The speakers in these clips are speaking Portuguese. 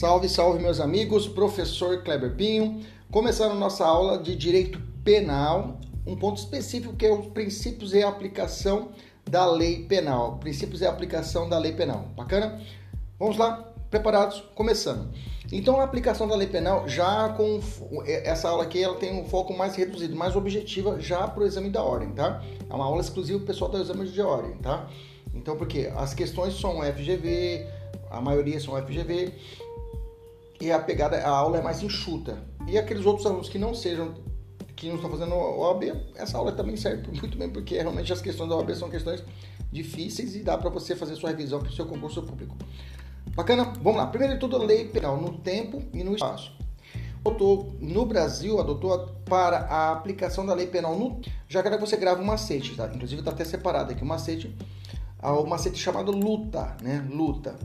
Salve, salve, meus amigos, professor Kleber Pinho. Começando nossa aula de Direito Penal, um ponto específico que é os princípios e aplicação da lei penal. Princípios e aplicação da lei penal. Bacana? Vamos lá? Preparados? Começando. Então, a aplicação da lei penal, já com essa aula aqui, ela tem um foco mais reduzido, mais objetiva, já para o exame da ordem, tá? É uma aula exclusiva para o pessoal do exame de ordem, tá? Então, porque as questões são FGV, a maioria são FGV, e a pegada, a aula é mais enxuta. E aqueles outros alunos que não sejam, que não estão fazendo OAB, essa aula também serve muito bem, porque realmente as questões da OAB são questões difíceis e dá para você fazer sua revisão para o seu concurso público. Bacana? Vamos lá. Primeiro de tudo, a lei penal no tempo e no espaço. Adotou, no Brasil, adotou para a aplicação da lei penal no. Já que você grave um macete, tá? Inclusive está até separado aqui o macete. O macete chamado luta, né? Luta.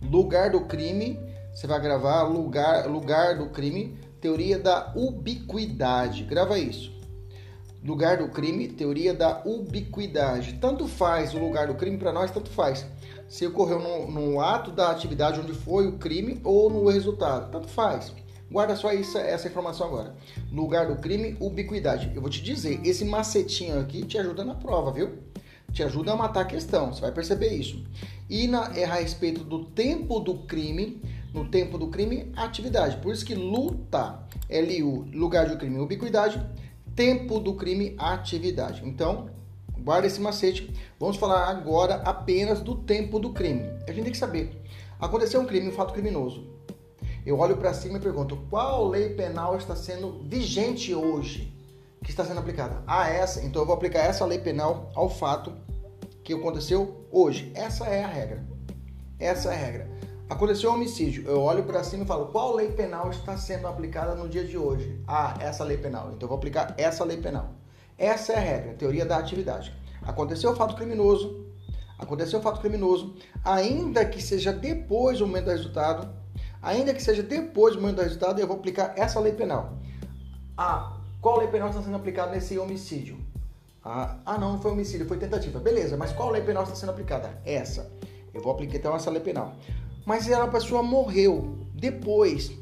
Lugar do crime você vai gravar lugar, lugar do crime, teoria da ubiquidade. Grava isso. Lugar do crime, teoria da ubiquidade. Tanto faz o lugar do crime para nós, tanto faz. Se ocorreu no, no, ato da atividade onde foi o crime ou no resultado, tanto faz. Guarda só isso, essa informação agora. Lugar do crime, ubiquidade. Eu vou te dizer, esse macetinho aqui te ajuda na prova, viu? Te ajuda a matar a questão, você vai perceber isso. E na, é a respeito do tempo do crime, no tempo do crime, atividade. Por isso que luta, LU, lugar do crime, ubiquidade, tempo do crime, atividade. Então, guarda esse macete. Vamos falar agora apenas do tempo do crime. A gente tem que saber. Aconteceu um crime, um fato criminoso. Eu olho para cima e pergunto: qual lei penal está sendo vigente hoje? Que está sendo aplicada? Ah, essa. Então eu vou aplicar essa lei penal ao fato que aconteceu hoje. Essa é a regra. Essa é a regra. Aconteceu um homicídio. Eu olho para cima e falo: qual lei penal está sendo aplicada no dia de hoje? Ah, essa lei penal. Então eu vou aplicar essa lei penal. Essa é a regra, teoria da atividade. Aconteceu o fato criminoso. Aconteceu o fato criminoso, ainda que seja depois do momento do resultado, ainda que seja depois do momento do resultado, eu vou aplicar essa lei penal. Ah, qual lei penal está sendo aplicada nesse homicídio? Ah, ah, não, não foi homicídio, foi tentativa. Beleza, mas qual lei penal está sendo aplicada? Essa. Eu vou aplicar então essa lei penal. Mas a pessoa morreu depois.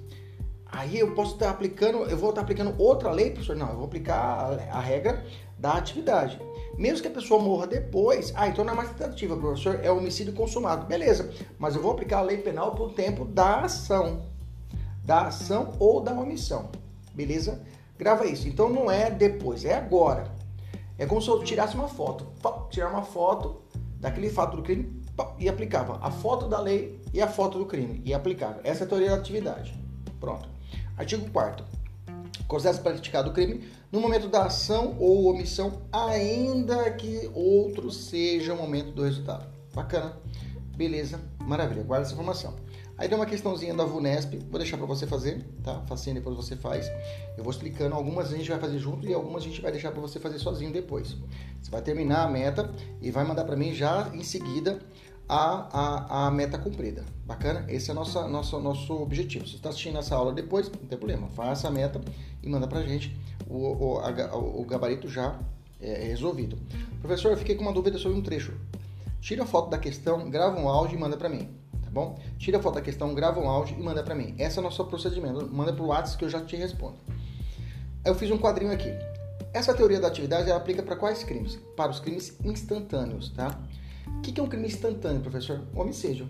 Aí eu posso estar aplicando, eu vou estar aplicando outra lei, professor? Não, eu vou aplicar a, a regra da atividade. Mesmo que a pessoa morra depois, ah, então não é mais tentativa, professor, é homicídio consumado. Beleza, mas eu vou aplicar a lei penal por tempo da ação. Da ação ou da omissão. Beleza? Grava isso. Então não é depois, é agora. É como se eu tirasse uma foto. Tirar uma foto daquele fato do crime e aplicava a foto da lei e a foto do crime e aplicava. Essa é a teoria da atividade. Pronto. Artigo 4 Considera-se praticado o crime no momento da ação ou omissão, ainda que outro seja o momento do resultado. Bacana. Beleza. Maravilha. Guarda essa informação. Aí tem uma questãozinha da VUNESP, vou deixar para você fazer, tá? Facinho depois você faz. Eu vou explicando, algumas a gente vai fazer junto e algumas a gente vai deixar para você fazer sozinho depois. Você vai terminar a meta e vai mandar para mim já em seguida a, a, a meta cumprida. Bacana? Esse é o nosso, nosso, nosso objetivo. Se você está assistindo essa aula depois, não tem problema. Faça a meta e manda para a gente o, o, a, o gabarito já é, resolvido. Professor, eu fiquei com uma dúvida sobre um trecho. Tira a foto da questão, grava um áudio e manda para mim. Tá bom? Tira a foto da questão, grava um áudio e manda para mim. Esse é o nosso procedimento. Manda para o WhatsApp que eu já te respondo. Eu fiz um quadrinho aqui. Essa teoria da atividade ela aplica para quais crimes? Para os crimes instantâneos, tá? O que é um crime instantâneo, professor? Homicídio.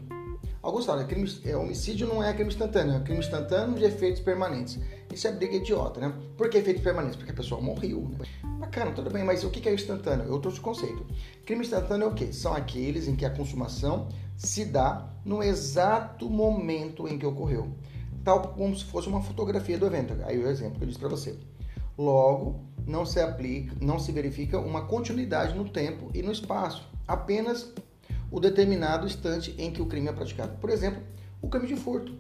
Alguns falam, crime, é, homicídio não é crime instantâneo, é crime instantâneo de efeitos permanentes. Isso é briga idiota, né? Por que efeito permanente? Porque a pessoa morreu, né? Bacana, tudo bem, mas o que é instantâneo? Eu trouxe o conceito. Crime instantâneo é o quê? São aqueles em que a consumação se dá no exato momento em que ocorreu. Tal como se fosse uma fotografia do evento. Aí o exemplo que eu disse para você. Logo, não se aplica, não se verifica uma continuidade no tempo e no espaço, apenas o determinado instante em que o crime é praticado. Por exemplo, o crime de furto.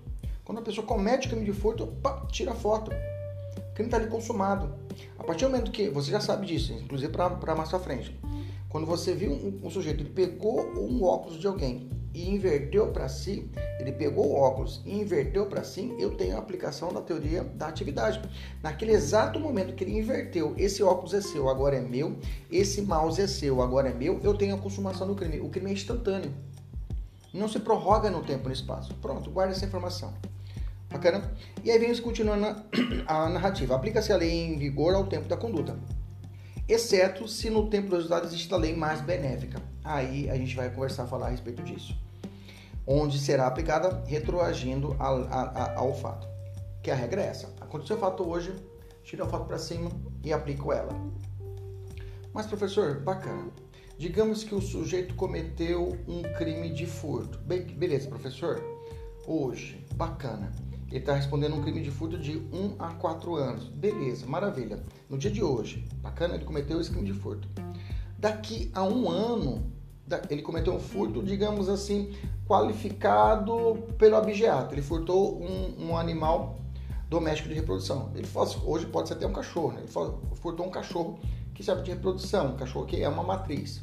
Quando a pessoa comete o crime de furto, pá, tira a foto. O crime está ali consumado. A partir do momento que você já sabe disso, inclusive para mais à frente, quando você viu um, um sujeito, ele pegou um óculos de alguém e inverteu para si, ele pegou o óculos e inverteu para si, eu tenho a aplicação da teoria da atividade. Naquele exato momento que ele inverteu, esse óculos é seu, agora é meu, esse mouse é seu, agora é meu, eu tenho a consumação do crime. O crime é instantâneo. Não se prorroga no tempo e no espaço. Pronto, guarda essa informação. Bacana? E aí vem continuando a narrativa. Aplica-se a lei em vigor ao tempo da conduta, exceto se no tempo do resultado existe a lei mais benéfica. Aí a gente vai conversar, falar a respeito disso. Onde será aplicada retroagindo ao, ao fato. Que a regra é essa. Aconteceu o fato hoje, tira o fato para cima e aplico ela. Mas, professor, bacana. Digamos que o sujeito cometeu um crime de furto. beleza, professor? Hoje, bacana. Ele está respondendo um crime de furto de 1 a 4 anos. Beleza, maravilha. No dia de hoje, bacana, ele cometeu esse crime de furto. Daqui a um ano, ele cometeu um furto, digamos assim, qualificado pelo abigeato. Ele furtou um, um animal doméstico de reprodução. Ele fosse, hoje pode ser até um cachorro, né? ele furtou um cachorro que serve de reprodução, um cachorro que é uma matriz.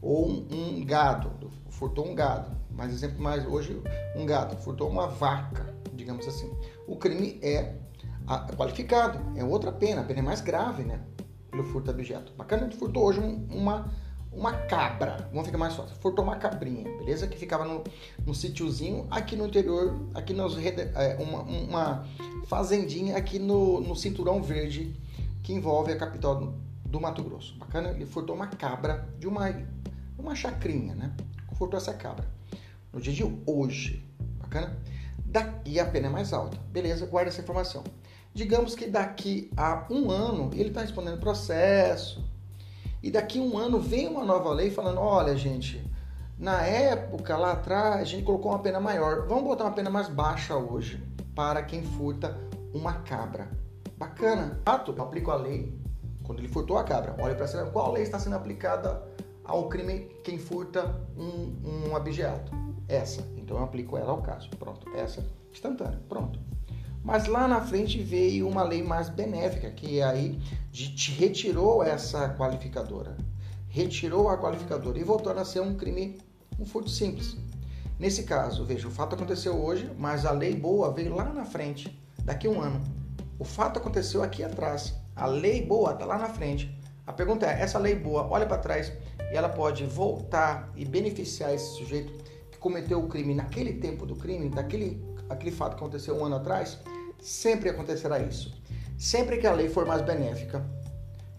Ou um, um gado, furtou um gado. Mais exemplo mais hoje, um gado, furtou uma vaca digamos assim. O crime é qualificado, é outra pena, a pena é mais grave, né? Pelo furto objeto. Bacana, ele furtou hoje uma, uma cabra, vamos ficar mais fácil, furtou uma cabrinha, beleza? Que ficava no, no sítiozinho aqui no interior, aqui nos, é, uma, uma fazendinha aqui no, no cinturão verde que envolve a capital do, do Mato Grosso. Bacana? Ele furtou uma cabra de uma, uma chacrinha, né? Furtou essa cabra. No dia de hoje. Bacana? daqui a pena é mais alta. Beleza, guarda essa informação. Digamos que daqui a um ano ele está respondendo processo, e daqui a um ano vem uma nova lei falando: olha, gente, na época lá atrás a gente colocou uma pena maior, vamos botar uma pena mais baixa hoje para quem furta uma cabra. Bacana. Fato, eu aplico a lei quando ele furtou a cabra. Olha para cima, qual lei está sendo aplicada ao crime quem furta um, um? Essa. Então eu aplico ela ao caso. Pronto. Essa instantânea. Pronto. Mas lá na frente veio uma lei mais benéfica, que aí te retirou essa qualificadora. Retirou a qualificadora e voltou a ser um crime, um furto simples. Nesse caso, veja, o fato aconteceu hoje, mas a lei boa veio lá na frente, daqui a um ano. O fato aconteceu aqui atrás. A lei boa está lá na frente. A pergunta é: essa lei boa olha para trás e ela pode voltar e beneficiar esse sujeito cometeu o crime naquele tempo do crime, daquele aquele fato que aconteceu um ano atrás, sempre acontecerá isso. Sempre que a lei for mais benéfica,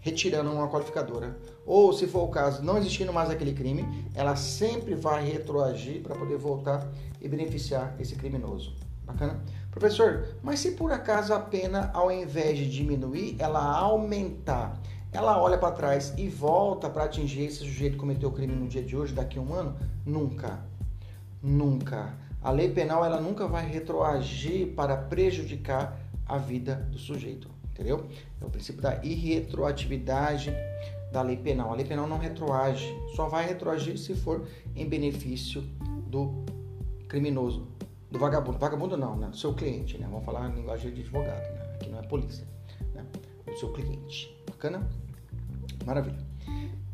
retirando uma qualificadora, ou se for o caso, não existindo mais aquele crime, ela sempre vai retroagir para poder voltar e beneficiar esse criminoso. Bacana? Professor, mas se por acaso a pena, ao invés de diminuir, ela aumentar, ela olha para trás e volta para atingir esse sujeito que cometeu o crime no dia de hoje, daqui a um ano? Nunca. Nunca. A lei penal ela nunca vai retroagir para prejudicar a vida do sujeito, entendeu? É o princípio da irretroatividade da lei penal. A lei penal não retroage, só vai retroagir se for em benefício do criminoso, do vagabundo. Vagabundo não, né? Do seu cliente, né? Vamos falar em linguagem de advogado, né? Aqui não é polícia, né? Do seu cliente. Bacana? Maravilha.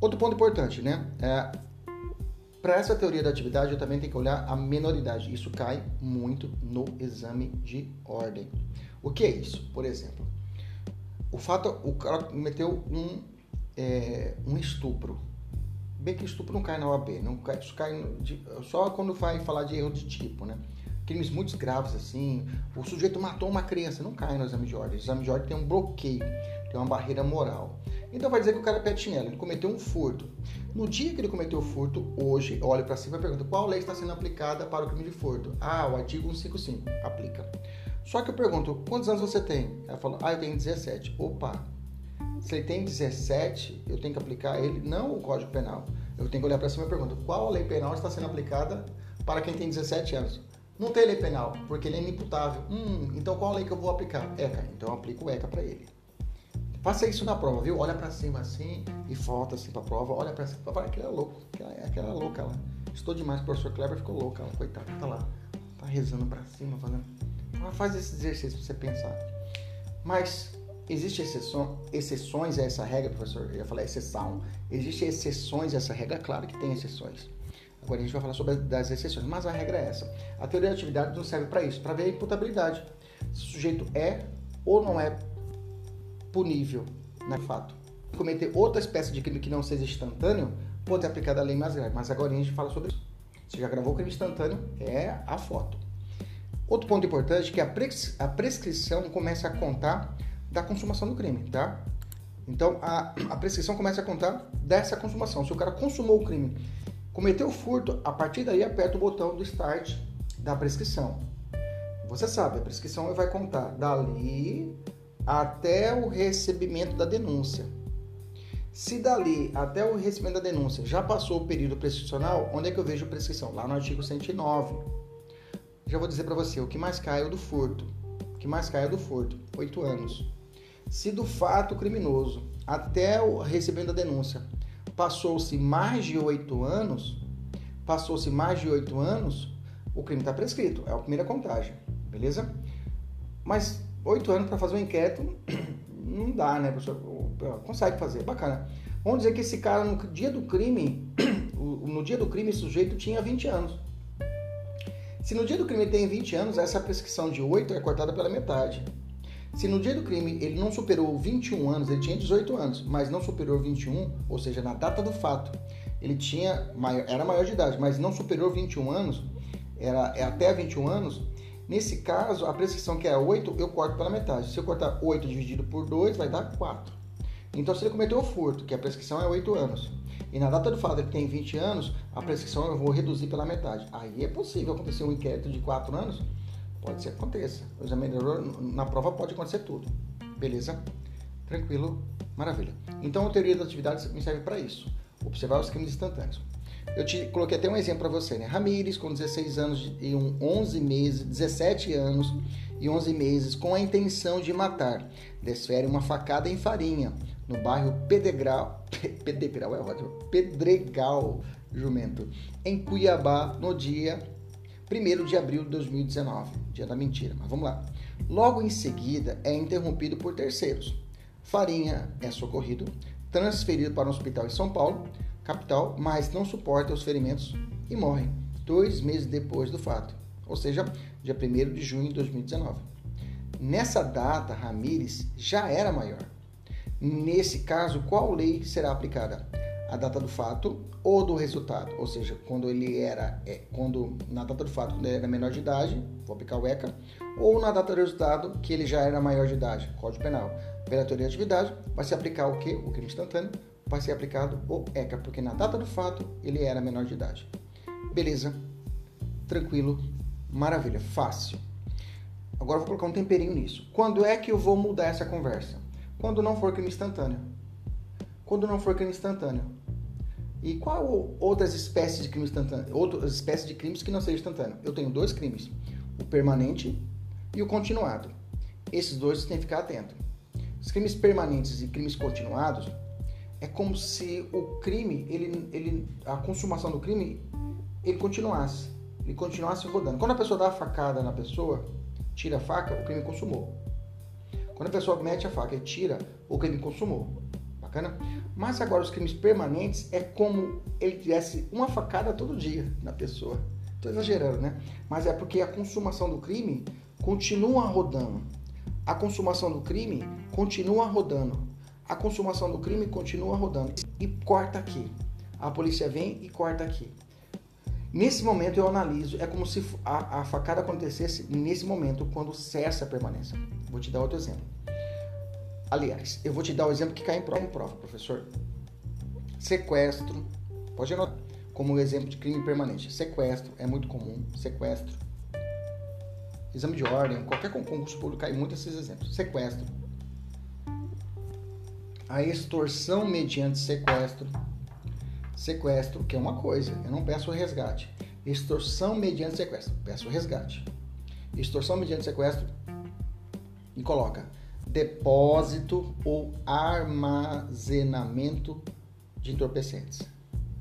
Outro ponto importante, né? É para essa teoria da atividade, eu também tenho que olhar a menoridade. Isso cai muito no exame de ordem. O que é isso? Por exemplo, o fato, o cara cometeu um, é, um estupro. Bem que estupro não cai na OAB, não cai, isso cai de, só quando vai falar de erro de tipo, né? Crimes muito graves assim, o sujeito matou uma criança, não cai no exame de ordem. O exame de ordem tem um bloqueio, tem uma barreira moral. Então vai dizer que o cara é pé ele cometeu um furto. No dia que ele cometeu o furto, hoje, olha para cima e pergunta qual lei está sendo aplicada para o crime de furto. Ah, o artigo 155, aplica. Só que eu pergunto, quantos anos você tem? Ela falou, ah, eu tenho 17. Opa, se ele tem 17, eu tenho que aplicar ele, não o Código Penal. Eu tenho que olhar para cima e pergunto, qual lei penal está sendo aplicada para quem tem 17 anos? Não tem lei penal, porque ele é inimputável. Hum, então qual lei que eu vou aplicar? ECA. Então eu aplico o ECA para ele. Faça isso na prova, viu? Olha para cima assim e volta assim para a prova. Olha para cima. Fala, aquela é louco. Aquela, aquela louca lá. Estou demais. O professor Kleber ficou louca. Ela, coitada, tá lá. Tá rezando para cima, fazendo. Faz esse exercício para você pensar. Mas exceção, exceções a essa regra, professor? Eu ia falar exceção. Existem exceções a essa regra? Claro que tem exceções. Agora a gente vai falar sobre as exceções, mas a regra é essa. A teoria da atividade não serve para isso, para ver a imputabilidade. Se o sujeito é ou não é punível, né, fato. Cometer outra espécie de crime que não seja instantâneo, pode ser aplicada a lei mais grave. Mas agora a gente fala sobre isso. Você já gravou o crime instantâneo? É a foto. Outro ponto importante é que a prescrição começa a contar da consumação do crime, tá? Então a, a prescrição começa a contar dessa consumação. Se o cara consumou o crime, cometeu o furto, a partir daí aperta o botão do start da prescrição. Você sabe, a prescrição vai contar dali até o recebimento da denúncia. Se dali até o recebimento da denúncia já passou o período prescricional, onde é que eu vejo prescrição? Lá no artigo 109. Já vou dizer para você, o que mais cai é o do furto. O que mais cai é o do furto, oito anos. Se do fato criminoso até o recebimento da denúncia passou-se mais de oito anos, passou-se mais de oito anos, o crime está prescrito. É a primeira contagem, beleza? Mas oito anos para fazer um inquérito não dá, né, professor? Consegue fazer, bacana. Vamos dizer que esse cara, no dia do crime, no dia do crime, esse sujeito tinha 20 anos. Se no dia do crime tem 20 anos, essa prescrição de 8 é cortada pela metade. Se no dia do crime ele não superou 21 anos, ele tinha 18 anos, mas não superou 21, ou seja, na data do fato, ele tinha maior, era maior de idade, mas não superou 21 anos, era é até 21 anos, nesse caso, a prescrição que é 8, eu corto pela metade. Se eu cortar 8 dividido por 2, vai dar 4. Então, se ele cometeu o furto, que a prescrição é 8 anos, e na data do fato ele tem 20 anos, a prescrição eu vou reduzir pela metade. Aí é possível acontecer um inquérito de 4 anos Pode ser que aconteça. O na prova, pode acontecer tudo. Beleza? Tranquilo? Maravilha. Então, a teoria das atividades me serve para isso. Observar os crimes instantâneos. Eu te coloquei até um exemplo para você, né? Ramires, com 16 anos e 11 meses, 17 anos e 11 meses, com a intenção de matar, desfere uma facada em farinha, no bairro Pedregral, Pedregral é ótimo, Pedregal, Jumento, em Cuiabá, no dia 1 de abril de 2019, dia da mentira, mas vamos lá. Logo em seguida é interrompido por terceiros. Farinha é socorrido, transferido para um hospital em São Paulo, capital, mas não suporta os ferimentos e morre dois meses depois do fato, ou seja, dia 1 de junho de 2019. Nessa data, Ramires já era maior. Nesse caso, qual lei será aplicada? a data do fato ou do resultado, ou seja, quando ele era, é, quando na data do fato, quando ele era menor de idade, vou aplicar o ECA, ou na data do resultado, que ele já era maior de idade, Código Penal. Pela teoria de atividade, vai se aplicar o que? O crime instantâneo, vai ser aplicado o ECA, porque na data do fato ele era menor de idade. Beleza, tranquilo, maravilha, fácil. Agora vou colocar um temperinho nisso. Quando é que eu vou mudar essa conversa? Quando não for crime instantâneo. Quando não for crime instantâneo. E qual outras espécies de crimes instantâneos? Outras espécies de crimes que não sejam instantâneos? Eu tenho dois crimes: o permanente e o continuado. Esses dois você tem que ficar atento. Os crimes permanentes e crimes continuados é como se o crime, ele, ele, a consumação do crime, ele continuasse, ele continuasse rodando. Quando a pessoa dá a facada na pessoa, tira a faca, o crime consumou. Quando a pessoa mete a faca e tira, o crime consumou. Bacana? Mas agora os crimes permanentes é como ele tivesse uma facada todo dia na pessoa. Estou exagerando, né? Mas é porque a consumação do crime continua rodando. A consumação do crime continua rodando. A consumação do crime continua rodando. E corta aqui. A polícia vem e corta aqui. Nesse momento eu analiso, é como se a, a facada acontecesse nesse momento, quando cessa a permanência. Vou te dar outro exemplo. Aliás, eu vou te dar o um exemplo que cai em prova, em prova, professor. Sequestro, pode anotar, como exemplo de crime permanente. Sequestro é muito comum, sequestro. exame de ordem, qualquer concurso público cai muito esses exemplos. Sequestro. A extorsão mediante sequestro. Sequestro, que é uma coisa, eu não peço resgate. Extorsão mediante sequestro, peço resgate. Extorsão mediante sequestro e coloca depósito ou armazenamento de entorpecentes.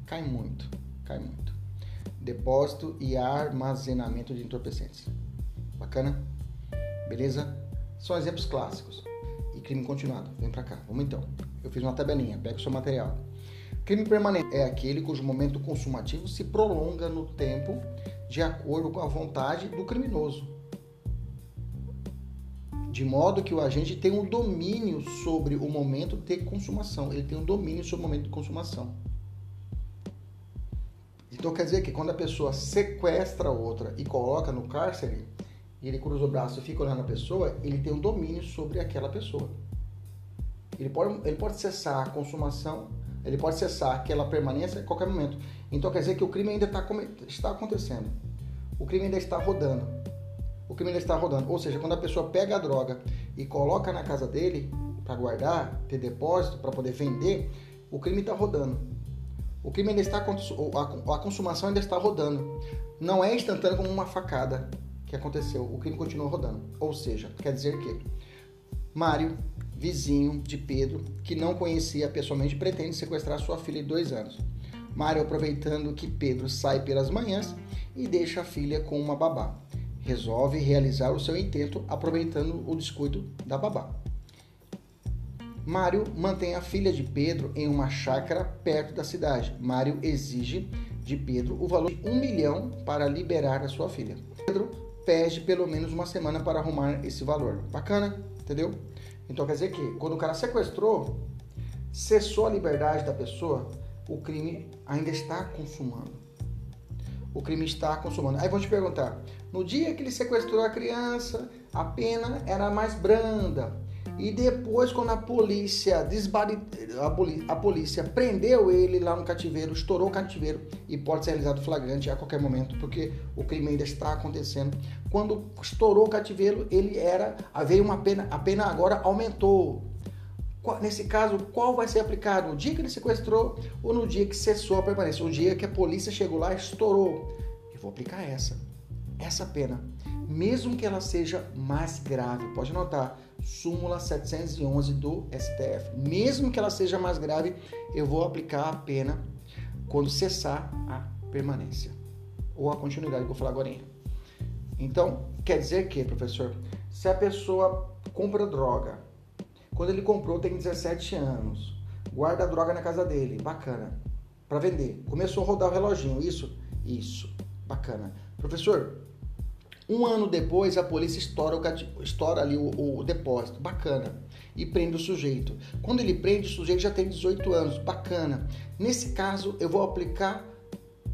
Cai muito, cai muito. Depósito e armazenamento de entorpecentes. Bacana? Beleza? São exemplos clássicos. Crime continuado. Vem pra cá. Vamos então. Eu fiz uma tabelinha. Pega o seu material. Crime permanente é aquele cujo momento consumativo se prolonga no tempo de acordo com a vontade do criminoso. De modo que o agente tem um domínio sobre o momento de consumação. Ele tem um domínio sobre o momento de consumação. Então quer dizer que quando a pessoa sequestra outra e coloca no cárcere, e ele cruza o braço e fica olhando a pessoa, ele tem um domínio sobre aquela pessoa. Ele pode, ele pode cessar a consumação, ele pode cessar aquela permanência a qualquer momento. Então quer dizer que o crime ainda está, está acontecendo. O crime ainda está rodando. O crime ainda está rodando. Ou seja, quando a pessoa pega a droga e coloca na casa dele para guardar, ter depósito, para poder vender, o crime está rodando. O crime ainda está a consumação ainda está rodando. Não é instantâneo como uma facada que aconteceu. O crime continua rodando. Ou seja, quer dizer que Mário, vizinho de Pedro, que não conhecia pessoalmente, pretende sequestrar sua filha de dois anos. Mário, aproveitando que Pedro sai pelas manhãs e deixa a filha com uma babá, resolve realizar o seu intento aproveitando o descuido da babá. Mário mantém a filha de Pedro em uma chácara perto da cidade. Mário exige de Pedro o valor de um milhão para liberar a sua filha. Pedro pede pelo menos uma semana para arrumar esse valor. Bacana? Entendeu? Então quer dizer que quando o cara sequestrou, cessou a liberdade da pessoa, o crime ainda está consumando. O crime está consumando. Aí vou te perguntar: no dia que ele sequestrou a criança, a pena era mais branda. E depois, quando a polícia desbari... a, polícia prendeu ele lá no cativeiro, estourou o cativeiro e pode ser realizado flagrante a qualquer momento, porque o crime ainda está acontecendo. Quando estourou o cativeiro, ele era. Veio uma pena, a pena agora aumentou. Nesse caso, qual vai ser aplicado? No dia que ele sequestrou ou no dia que cessou a permanência? O dia que a polícia chegou lá e estourou. Eu vou aplicar essa. Essa pena. Mesmo que ela seja mais grave. Pode notar súmula 711 do STF. Mesmo que ela seja mais grave, eu vou aplicar a pena quando cessar a permanência ou a continuidade que eu vou falar agora. Então, quer dizer que, professor, se a pessoa compra droga, quando ele comprou tem 17 anos, guarda a droga na casa dele, bacana, para vender, começou a rodar o reloginho, isso? Isso, bacana. Professor, um ano depois, a polícia estoura, o, estoura ali o, o, depósito, bacana, e prende o sujeito. Quando ele prende, o sujeito já tem 18 anos, bacana. Nesse caso, eu vou aplicar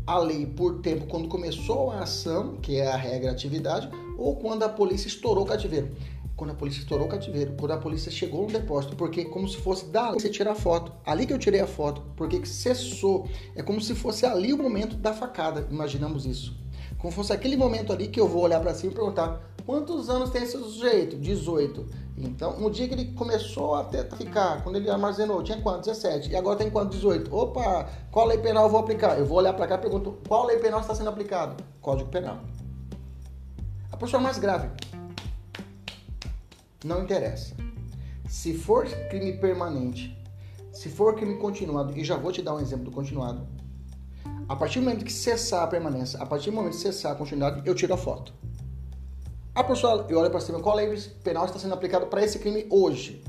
a lei por tempo quando começou a ação, que é a regra atividade, ou quando a polícia estourou o cativeiro. Quando a polícia estourou o cativeiro, quando a polícia chegou no depósito, porque como se fosse dali você tirar a foto. Ali que eu tirei a foto, porque cessou. É como se fosse ali o momento da facada. Imaginamos isso. Como fosse aquele momento ali que eu vou olhar para cima e perguntar quantos anos tem esse sujeito? 18. Então, no dia que ele começou a ficar, quando ele armazenou, tinha quanto? 17. E agora tem quanto? 18. Opa, qual lei penal eu vou aplicar? Eu vou olhar para cá e pergunto qual lei penal está sendo aplicado? Código Penal. A pessoa mais grave. Não interessa. Se for crime permanente, se for crime continuado, e já vou te dar um exemplo do continuado, a partir do momento que cessar a permanência, a partir do momento que cessar a continuidade, eu tiro a foto. A pessoa, eu olho para cima, qual lei penal está sendo aplicado para esse crime hoje?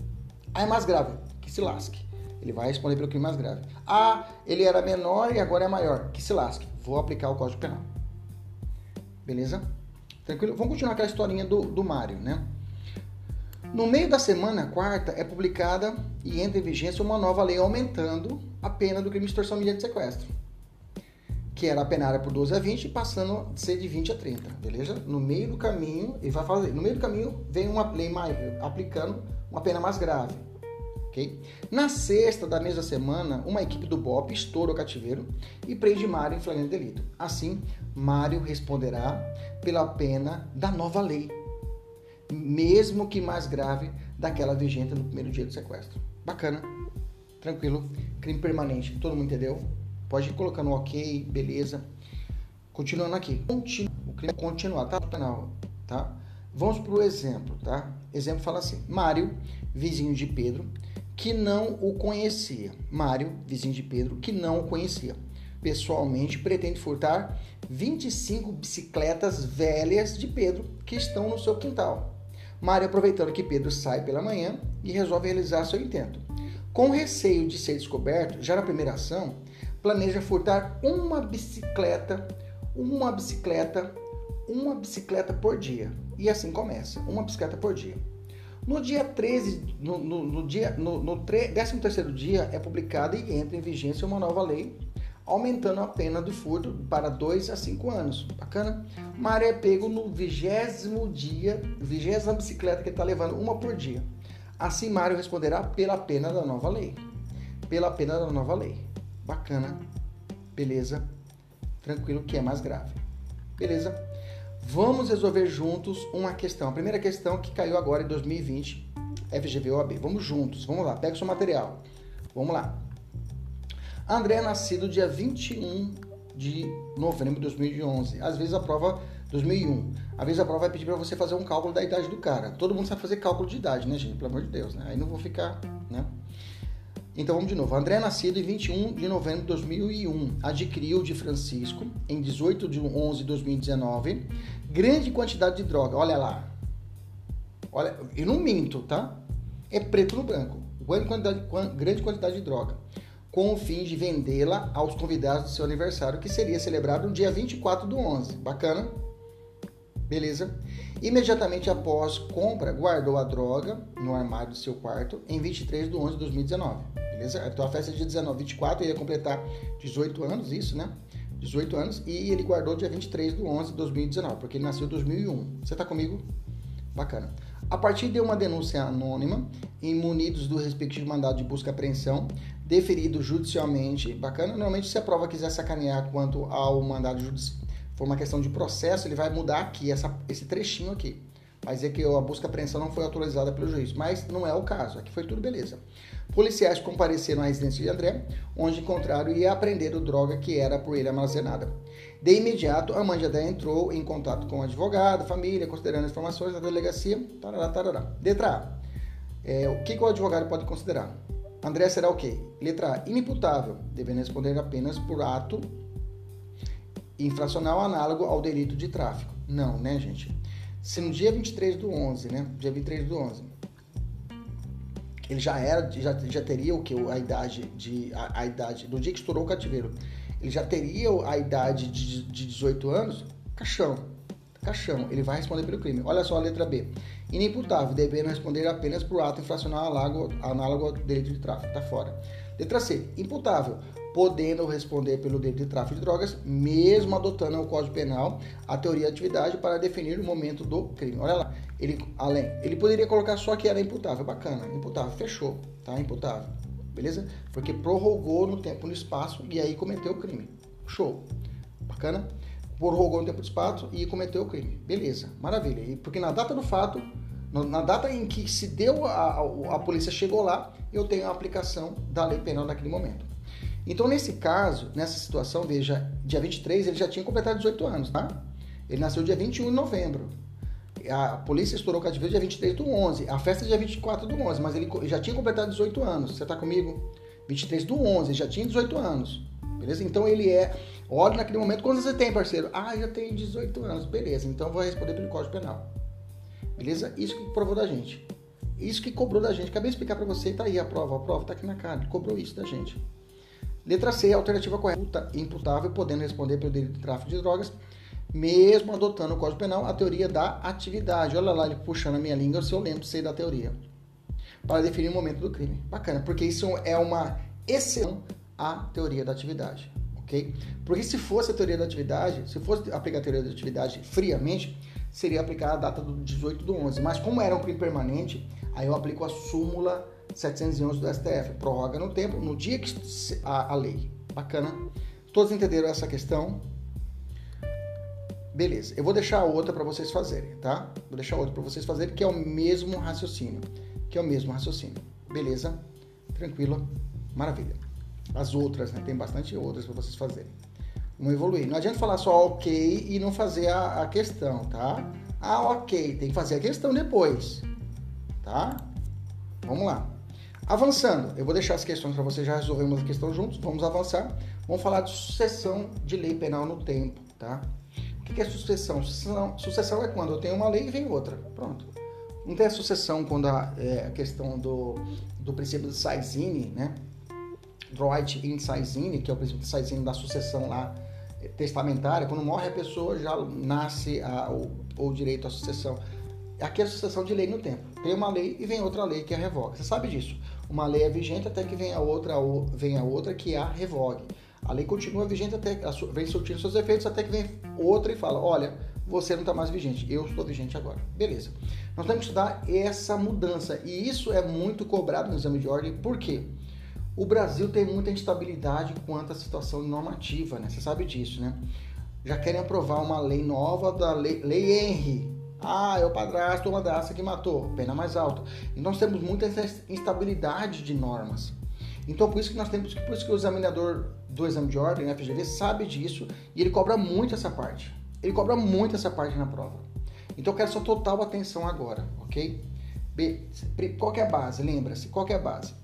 Ah, é mais grave, que se lasque. Ele vai responder pelo crime mais grave. Ah, ele era menor e agora é maior, que se lasque. Vou aplicar o Código Penal. Beleza? Tranquilo? Vamos continuar aquela historinha do, do Mário, né? No meio da semana, quarta, é publicada e entra em vigência uma nova lei aumentando a pena do crime de extorsão mediante sequestro que era a penária por 12 a 20, passando a ser de 20 a 30, beleza? No meio do caminho, ele vai fazer, no meio do caminho vem uma lei mais, aplicando uma pena mais grave, ok? Na sexta da mesma semana, uma equipe do BOP estoura o cativeiro e prende Mário em flagrante delito. Assim, Mário responderá pela pena da nova lei, mesmo que mais grave daquela vigente no primeiro dia do sequestro. Bacana, tranquilo, crime permanente, todo mundo entendeu? Pode ir colocando ok, beleza. Continuando aqui, Continu o crime continuar, tá? Penal, tá? Vamos para o exemplo, tá? Exemplo fala assim: Mário, vizinho de Pedro, que não o conhecia. Mário, vizinho de Pedro, que não o conhecia. Pessoalmente, pretende furtar 25 bicicletas velhas de Pedro que estão no seu quintal. Mário, aproveitando que Pedro sai pela manhã e resolve realizar seu intento. Com receio de ser descoberto, já na primeira ação, planeja furtar uma bicicleta, uma bicicleta, uma bicicleta por dia. E assim começa, uma bicicleta por dia. No dia 13, no, no, no dia, no, no 13 terceiro dia, é publicada e entra em vigência uma nova lei aumentando a pena do furto para 2 a 5 anos. Bacana? Mário é pego no vigésimo dia, vigésima bicicleta que está levando, uma por dia. Assim, Mário responderá pela pena da nova lei. Pela pena da nova lei. Bacana. Beleza? Tranquilo, que é mais grave. Beleza? Vamos resolver juntos uma questão. A primeira questão que caiu agora em 2020, FGV. Vamos juntos. Vamos lá, pega o seu material. Vamos lá. André é nascido dia 21 de novembro de 2011. Às vezes a prova 2001. Às vezes a prova vai pedir para você fazer um cálculo da idade do cara. Todo mundo sabe fazer cálculo de idade, né, gente? Pelo amor de Deus, né? Aí não vou ficar, né? Então vamos de novo. André nascido em 21 de novembro de 2001. Adquiriu de Francisco em 18 de 11 de 2019 grande quantidade de droga. Olha lá. Olha, eu não minto, tá? É preto no branco. Grande quantidade, grande quantidade de droga com o fim de vendê-la aos convidados do seu aniversário, que seria celebrado no dia 24 do 11. Bacana? Beleza? Imediatamente após compra, guardou a droga no armário do seu quarto em 23 de 11 de 2019. Beleza? Então a festa é dia 19, 24, ia completar 18 anos, isso, né? 18 anos, e ele guardou dia 23 de 11 de 2019, porque ele nasceu em 2001. Você tá comigo? Bacana. A partir de uma denúncia anônima, imunidos do respectivo mandado de busca e apreensão, deferido judicialmente, bacana, normalmente se a prova quiser sacanear quanto ao mandado judicial, for uma questão de processo, ele vai mudar aqui, essa, esse trechinho aqui. Vai dizer que a busca e apreensão não foi autorizada pelo juiz, mas não é o caso, aqui foi tudo beleza. Policiais compareceram à residência de André, onde encontraram e apreenderam droga que era por ele armazenada. De imediato, a mãe de André entrou em contato com o advogado, família, considerando as informações da delegacia. Tarará, tarará. Letra A. É, o que, que o advogado pode considerar? André será o quê? Letra A, inimputável, devendo responder apenas por ato infracional análogo ao delito de tráfico. Não, né, gente? Se no dia 23 do 11, né? Dia 23 do 11, ele já era, já, já teria o que? A idade de. A, a, idade. Do dia que estourou o cativeiro, ele já teria a idade de, de 18 anos, caixão. Caixão, ele vai responder pelo crime. Olha só a letra B inimputável, devendo responder apenas por ato infracional análogo, análogo ao delito de tráfico. Está fora. Letra C. Imputável, podendo responder pelo delito de tráfico de drogas, mesmo adotando o Código Penal a teoria de atividade para definir o momento do crime. Olha lá, ele, além, ele poderia colocar só que era imputável, bacana, imputável, fechou, tá? Imputável, beleza? Porque prorrogou no tempo no espaço e aí cometeu o crime. Show, bacana? prorrogou no tempo de espaço e cometeu o crime. Beleza, maravilha. E porque na data do fato, na data em que se deu, a, a, a, polícia chegou lá, eu tenho a aplicação da lei penal naquele momento. Então, nesse caso, nessa situação, veja, dia 23 ele já tinha completado 18 anos, tá? Ele nasceu dia 21 de novembro. A polícia estourou o cativeiro dia 23 do 11. A festa é dia 24 do 11, mas ele já tinha completado 18 anos. Você tá comigo? 23 do 11, já tinha 18 anos. Beleza? Então ele é. Olha naquele momento, quantos você tem, parceiro? Ah, já tenho 18 anos. Beleza, então vou responder pelo Código Penal. Beleza? Isso que provou da gente. Isso que cobrou da gente. Acabei de explicar para você, tá aí a prova. A prova tá aqui na cara. Cobrou isso da gente. Letra C, alternativa correta, imputável, podendo responder pelo delito de tráfico de drogas, mesmo adotando o Código Penal, a teoria da atividade. Olha lá, ele puxando a minha língua, se eu lembro, sei da teoria. Para definir o momento do crime. Bacana, porque isso é uma exceção a teoria da atividade, ok? Porque se fosse a teoria da atividade, se fosse aplicar a teoria da atividade friamente, seria aplicar a data do 18 do 11. Mas como era um crime permanente, aí eu aplico a súmula 711 do STF, prorroga no tempo, no dia que a, a lei. Bacana? Todos entenderam essa questão? Beleza, eu vou deixar outra para vocês fazerem, tá? Vou deixar outra para vocês fazerem, que é o mesmo raciocínio. Que é o mesmo raciocínio. Beleza? Tranquilo? Maravilha. As outras, né? Tem bastante outras para vocês fazerem. Vamos evoluir. Não adianta falar só ok e não fazer a, a questão, tá? Ah, ok, tem que fazer a questão depois, tá? Vamos lá. Avançando, eu vou deixar as questões para vocês já resolvermos a questão juntos. Vamos avançar. Vamos falar de sucessão de lei penal no tempo, tá? O que é sucessão? Sucessão, sucessão é quando eu tenho uma lei e vem outra. Pronto. Não tem a sucessão quando a, é, a questão do, do princípio de Saizine, né? Droit in Saizine, que é o princípio de Saizine da sucessão lá é, testamentária. Quando morre a pessoa, já nasce a, o, o direito à sucessão. Aqui é a sucessão de lei no tempo. Tem uma lei e vem outra lei que a revoga. Você sabe disso. Uma lei é vigente até que vem a outra, vem a outra que a revogue. A lei continua vigente até vem surtindo seus efeitos até que vem outra e fala: olha, você não está mais vigente, eu estou vigente agora. Beleza. Nós temos que estudar essa mudança e isso é muito cobrado no exame de ordem, por quê? O Brasil tem muita instabilidade quanto à situação normativa, né? Você sabe disso, né? Já querem aprovar uma lei nova da lei, lei Henry. Ah, é o padrasto ou madrasta que matou, pena mais alta. E nós temos muita instabilidade de normas. Então, por isso que nós temos, por isso que o examinador do exame de ordem, né, FGV, sabe disso e ele cobra muito essa parte. Ele cobra muito essa parte na prova. Então, eu quero sua total atenção agora, ok? Qual é a base? Lembra-se, qual é a base?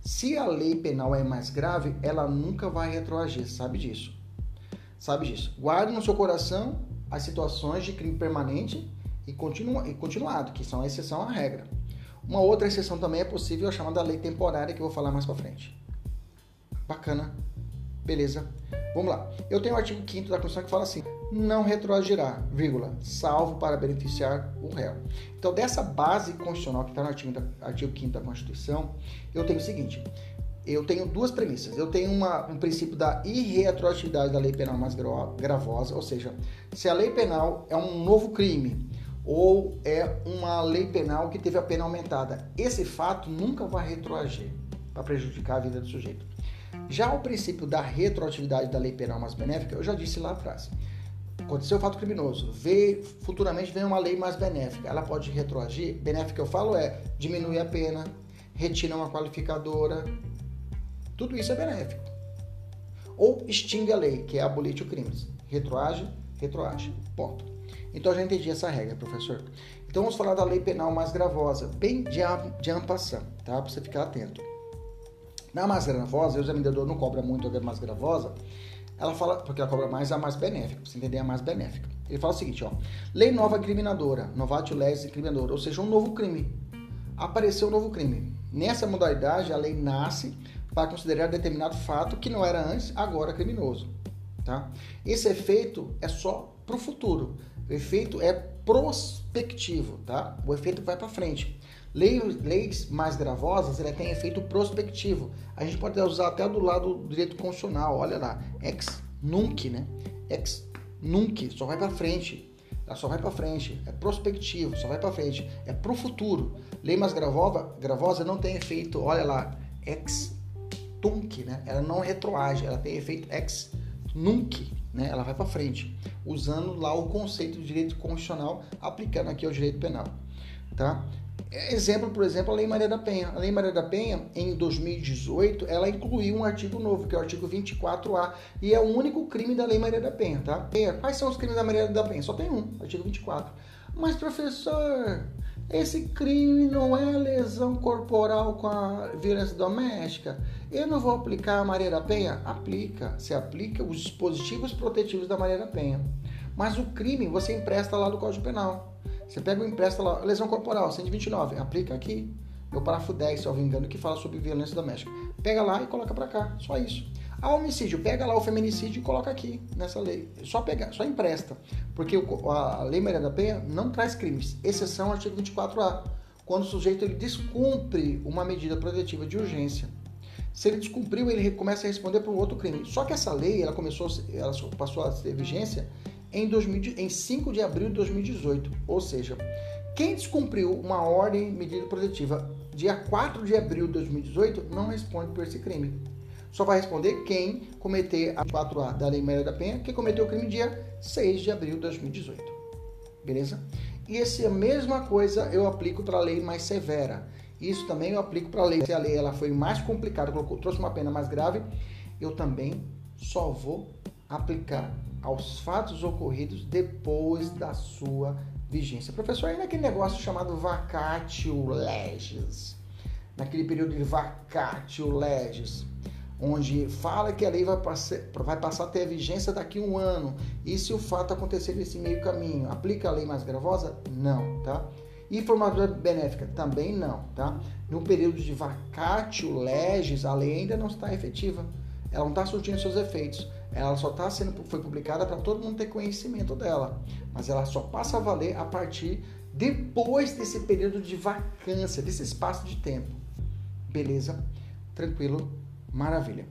Se a lei penal é mais grave, ela nunca vai retroagir, sabe disso? Sabe disso. Guarde no seu coração as situações de crime permanente e, continu, e continuado, que são a exceção à regra. Uma outra exceção também é possível, a chamada lei temporária, que eu vou falar mais para frente. Bacana. Beleza. Vamos lá. Eu tenho o artigo 5 da Constituição que fala assim: não retroagirá, vírgula, salvo para beneficiar o réu. Então, dessa base constitucional que está no artigo, artigo 5 da Constituição, eu tenho o seguinte: eu tenho duas premissas. Eu tenho uma, um princípio da irretroatividade da lei penal mais gravosa, ou seja, se a lei penal é um novo crime ou é uma lei penal que teve a pena aumentada. Esse fato nunca vai retroagir para prejudicar a vida do sujeito. Já o princípio da retroatividade da lei penal mais benéfica, eu já disse lá atrás. Aconteceu o fato criminoso, vê, futuramente vem uma lei mais benéfica. Ela pode retroagir? Benéfica eu falo é diminuir a pena, retira uma qualificadora. Tudo isso é benéfico. Ou extingue a lei, que é abolir o crime. Retroage, retroage. Ponto. Então já entendi essa regra, professor. Então vamos falar da lei penal mais gravosa, bem de, de ampassão, tá? Para você ficar atento. Na mais gravosa, o examinador não cobra muito a mais gravosa, ela fala, porque ela cobra mais a mais benéfica, para você entender a mais benéfica. Ele fala o seguinte, ó, lei nova criminadora, novatio legis criminadora, ou seja, um novo crime. Apareceu um novo crime. Nessa modalidade, a lei nasce para considerar determinado fato que não era antes, agora criminoso. Tá? Esse efeito é só para o futuro. O efeito é prospectivo, tá? O efeito vai para frente. Leis, leis mais gravosas, ela tem efeito prospectivo. A gente pode usar até do lado do direito constitucional, olha lá, ex nunc, né? Ex nunc, só vai para frente. Ela só vai para frente, é prospectivo, só vai para frente, é pro futuro. Lei mais gravosa, gravosa não tem efeito, olha lá, ex tunc, né? Ela não retroage, ela tem efeito ex nunc, né? Ela vai para frente, usando lá o conceito de direito constitucional, aplicando aqui ao direito penal, tá? Exemplo, por exemplo, a Lei Maria da Penha. A Lei Maria da Penha, em 2018, ela incluiu um artigo novo, que é o artigo 24A, e é o único crime da Lei Maria da Penha, tá? Quais são os crimes da Maria da Penha? Só tem um, artigo 24. Mas, professor, esse crime não é lesão corporal com a violência doméstica? Eu não vou aplicar a Maria da Penha? Aplica. Você aplica os dispositivos protetivos da Maria da Penha. Mas o crime você empresta lá do Código Penal. Você pega o empresta lá, lesão corporal, 129, aplica aqui. O parágrafo 10, se eu não me engano, que fala sobre violência doméstica. Pega lá e coloca para cá, só isso. A homicídio, pega lá o feminicídio e coloca aqui nessa lei. Só pegar, só empresta. Porque a Lei Maria da Penha não traz crimes. Exceção ao artigo 24A. Quando o sujeito ele descumpre uma medida protetiva de urgência. Se ele descumpriu, ele começa a responder por um outro crime. Só que essa lei, ela começou, ela passou a ter vigência em, 2000, em 5 de abril de 2018. Ou seja, quem descumpriu uma ordem medida protetiva dia 4 de abril de 2018 não responde por esse crime. Só vai responder quem cometer a 4A da Lei Maria da Penha, que cometeu o crime dia 6 de abril de 2018. Beleza? E essa mesma coisa eu aplico para a lei mais severa. Isso também eu aplico para a lei. Se a lei ela foi mais complicada, colocou, trouxe uma pena mais grave, eu também só vou aplicar aos fatos ocorridos depois da sua vigência. Professor, aí naquele negócio chamado vacatio legis, naquele período de vacatio legis, onde fala que a lei vai passar, vai passar a ter a vigência daqui a um ano, e se o fato acontecer nesse meio caminho, aplica a lei mais gravosa? Não, tá? E formadora benéfica? Também não, tá? No período de vacatio legis, a lei ainda não está efetiva. Ela não está surtindo seus efeitos. Ela só está sendo foi publicada para todo mundo ter conhecimento dela, mas ela só passa a valer a partir depois desse período de vacância, desse espaço de tempo. Beleza? Tranquilo? Maravilha.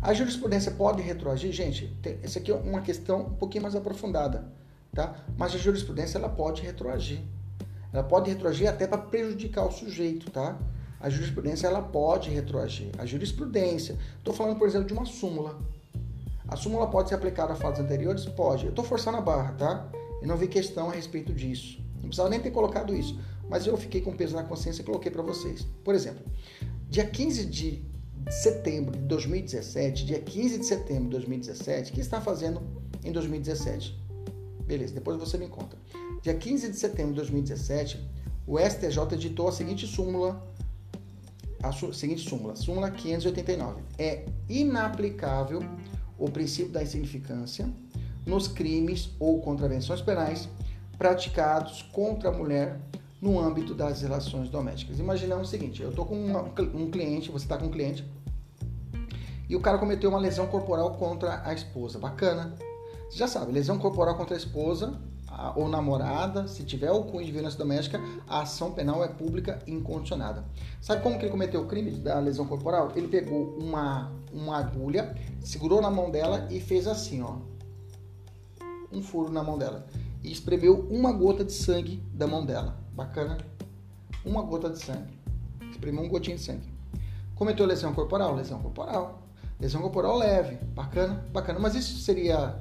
A jurisprudência pode retroagir? Gente, essa aqui é uma questão um pouquinho mais aprofundada, tá? Mas a jurisprudência ela pode retroagir. Ela pode retroagir até para prejudicar o sujeito, tá? A jurisprudência ela pode retroagir. A jurisprudência, estou falando, por exemplo, de uma súmula. A súmula pode ser aplicada a fatos anteriores? Pode. Eu estou forçando a barra, tá? Eu não vi questão a respeito disso. Não precisava nem ter colocado isso. Mas eu fiquei com peso na consciência e coloquei para vocês. Por exemplo, dia 15 de setembro de 2017, dia 15 de setembro de 2017, o que está fazendo em 2017? Beleza, depois você me conta. Dia 15 de setembro de 2017, o STJ editou a seguinte súmula, a su seguinte súmula, súmula 589. É inaplicável o princípio da insignificância nos crimes ou contravenções penais praticados contra a mulher no âmbito das relações domésticas. Imaginamos o seguinte: eu estou com uma, um cliente, você está com um cliente, e o cara cometeu uma lesão corporal contra a esposa. Bacana. Você já sabe, lesão corporal contra a esposa ou namorada, se tiver o cunho de violência doméstica, a ação penal é pública e incondicionada. Sabe como que ele cometeu o crime da lesão corporal? Ele pegou uma, uma agulha, segurou na mão dela e fez assim, ó. Um furo na mão dela. E espremeu uma gota de sangue da mão dela. Bacana? Uma gota de sangue. Espremeu um gotinho de sangue. Cometeu lesão corporal? Lesão corporal. Lesão corporal leve. Bacana? Bacana. Mas isso seria...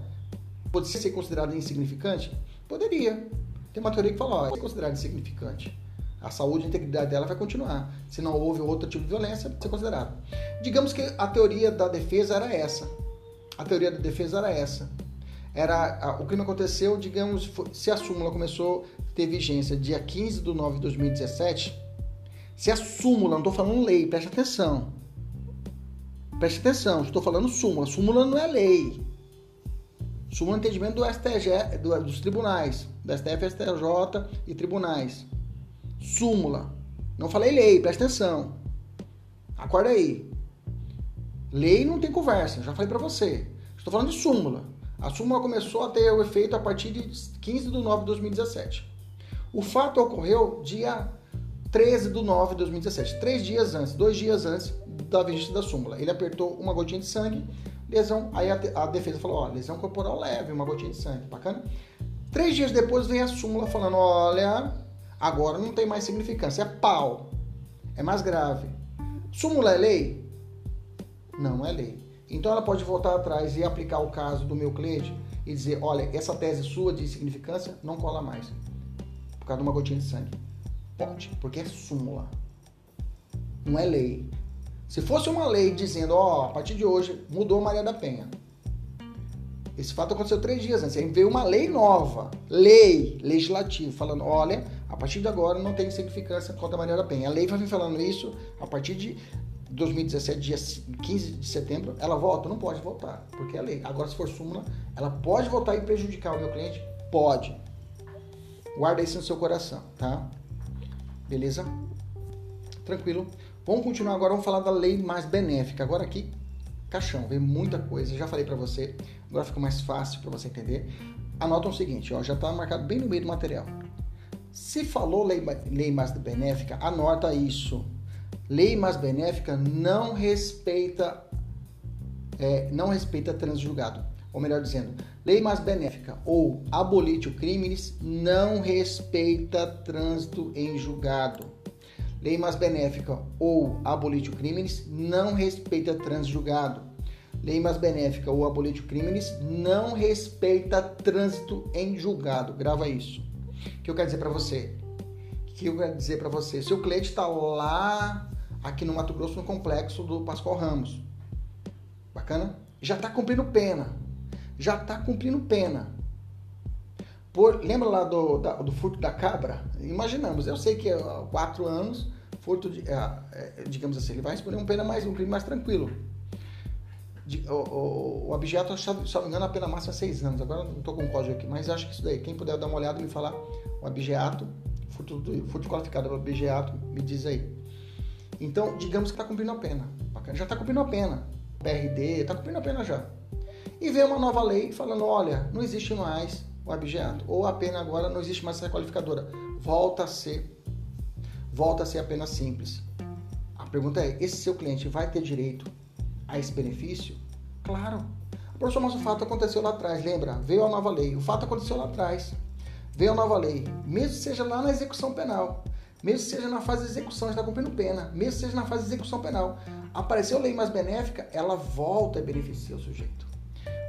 Pode ser considerado insignificante? Poderia. Tem uma teoria que fala, ó, é considerado insignificante. A saúde e a integridade dela vai continuar. Se não houve outro tipo de violência, vai ser considerado. Digamos que a teoria da defesa era essa. A teoria da defesa era essa. Era, o crime aconteceu, digamos, se a súmula começou a ter vigência dia 15 de 9 de 2017, se a súmula, não estou falando lei, preste atenção. Preste atenção, estou falando súmula. Súmula não é lei. Súmula no entendimento do STG, do, dos tribunais, do STF, STJ e tribunais. Súmula. Não falei lei, presta atenção. Acorda aí. Lei não tem conversa, já falei para você. Estou falando de súmula. A súmula começou a ter o efeito a partir de 15 de 9 de 2017. O fato ocorreu dia 13 de 9 de 2017, três dias antes, dois dias antes da vigência da súmula. Ele apertou uma gotinha de sangue lesão. Aí a, a defesa falou: ó, lesão corporal leve, uma gotinha de sangue, bacana. Três dias depois vem a súmula falando: olha, agora não tem mais significância, é pau, é mais grave. Súmula é lei? Não é lei. Então ela pode voltar atrás e aplicar o caso do meu cliente e dizer: olha, essa tese sua de significância não cola mais, causa de uma gotinha de sangue. Pode, porque é súmula, não é lei. Se fosse uma lei dizendo, ó, oh, a partir de hoje mudou Maria da Penha. Esse fato aconteceu três dias antes. Aí veio uma lei nova, lei legislativa, falando, olha, a partir de agora não tem significância contra a Maria da Penha. A lei vai vir falando isso a partir de 2017, dia 15 de setembro, ela volta? Não pode voltar, porque é lei. Agora, se for súmula, ela pode voltar e prejudicar o meu cliente? Pode. Guarda isso no seu coração, tá? Beleza? Tranquilo? Vamos continuar agora, vamos falar da lei mais benéfica. Agora aqui, caixão, vem muita coisa. Já falei para você, agora fica mais fácil para você entender. Anota o seguinte, ó, já está marcado bem no meio do material. Se falou lei, lei mais benéfica, anota isso. Lei mais benéfica não respeita é, não respeita transjulgado. Ou melhor dizendo, lei mais benéfica ou abolitio crimes não respeita trânsito em julgado. lei mais benéfica ou abolitio criminis não respeita transjugado. Lei mais benéfica ou abolitio criminis não respeita trânsito em julgado. Grava isso. O que eu quero dizer para você? O que eu quero dizer para você? Seu cliente está lá aqui no Mato Grosso, no complexo do Pascoal Ramos. Bacana? Já está cumprindo pena. Já está cumprindo pena. Por, lembra lá do, da, do furto da cabra? Imaginamos, eu sei que é quatro anos, furto de, é, é, digamos assim, ele vai responder um pena mais um crime mais tranquilo. De, o, o, o objeto, se não me engano, a pena máxima é seis anos. Agora não estou com o código aqui, mas acho que isso daí. Quem puder dar uma olhada e me falar o objeto, furto, furto qualificado do objeto, me diz aí. Então, digamos que está cumprindo a pena. Já está cumprindo a pena. PRD, está cumprindo a pena já. E vem uma nova lei falando, olha, não existe mais o objeto. Ou a pena agora não existe mais essa qualificadora. Volta a ser volta a ser apenas simples. A pergunta é: esse seu cliente vai ter direito a esse benefício? Claro. Professor, mas o fato aconteceu lá atrás, lembra? Veio a nova lei. O fato aconteceu lá atrás. Veio a nova lei. Mesmo seja lá na execução penal, mesmo seja na fase de execução, está cumprindo pena, mesmo seja na fase de execução penal, apareceu lei mais benéfica, ela volta a beneficiar o sujeito.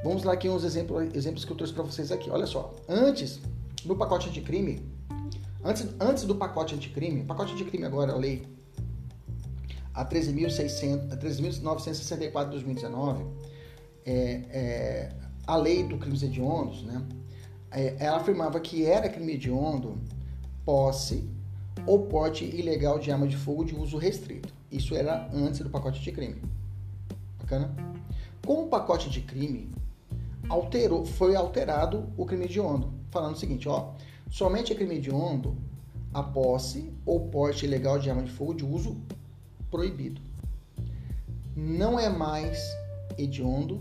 Vamos lá aqui uns exemplos, exemplos que eu trouxe para vocês aqui. Olha só, antes, no pacote anticrime, antes, antes do pacote anticrime, pacote anticrime agora, a lei a 13.964 de 2019, é, é, a lei do crimes hediondos, né, é, ela afirmava que era crime hediondo posse ou porte ilegal de arma de fogo de uso restrito. Isso era antes do pacote de crime. Bacana? Com o pacote de crime, alterou, foi alterado o crime hediondo, falando o seguinte, ó, somente é crime hediondo a posse ou porte ilegal de arma de fogo de uso proibido. Não é mais hediondo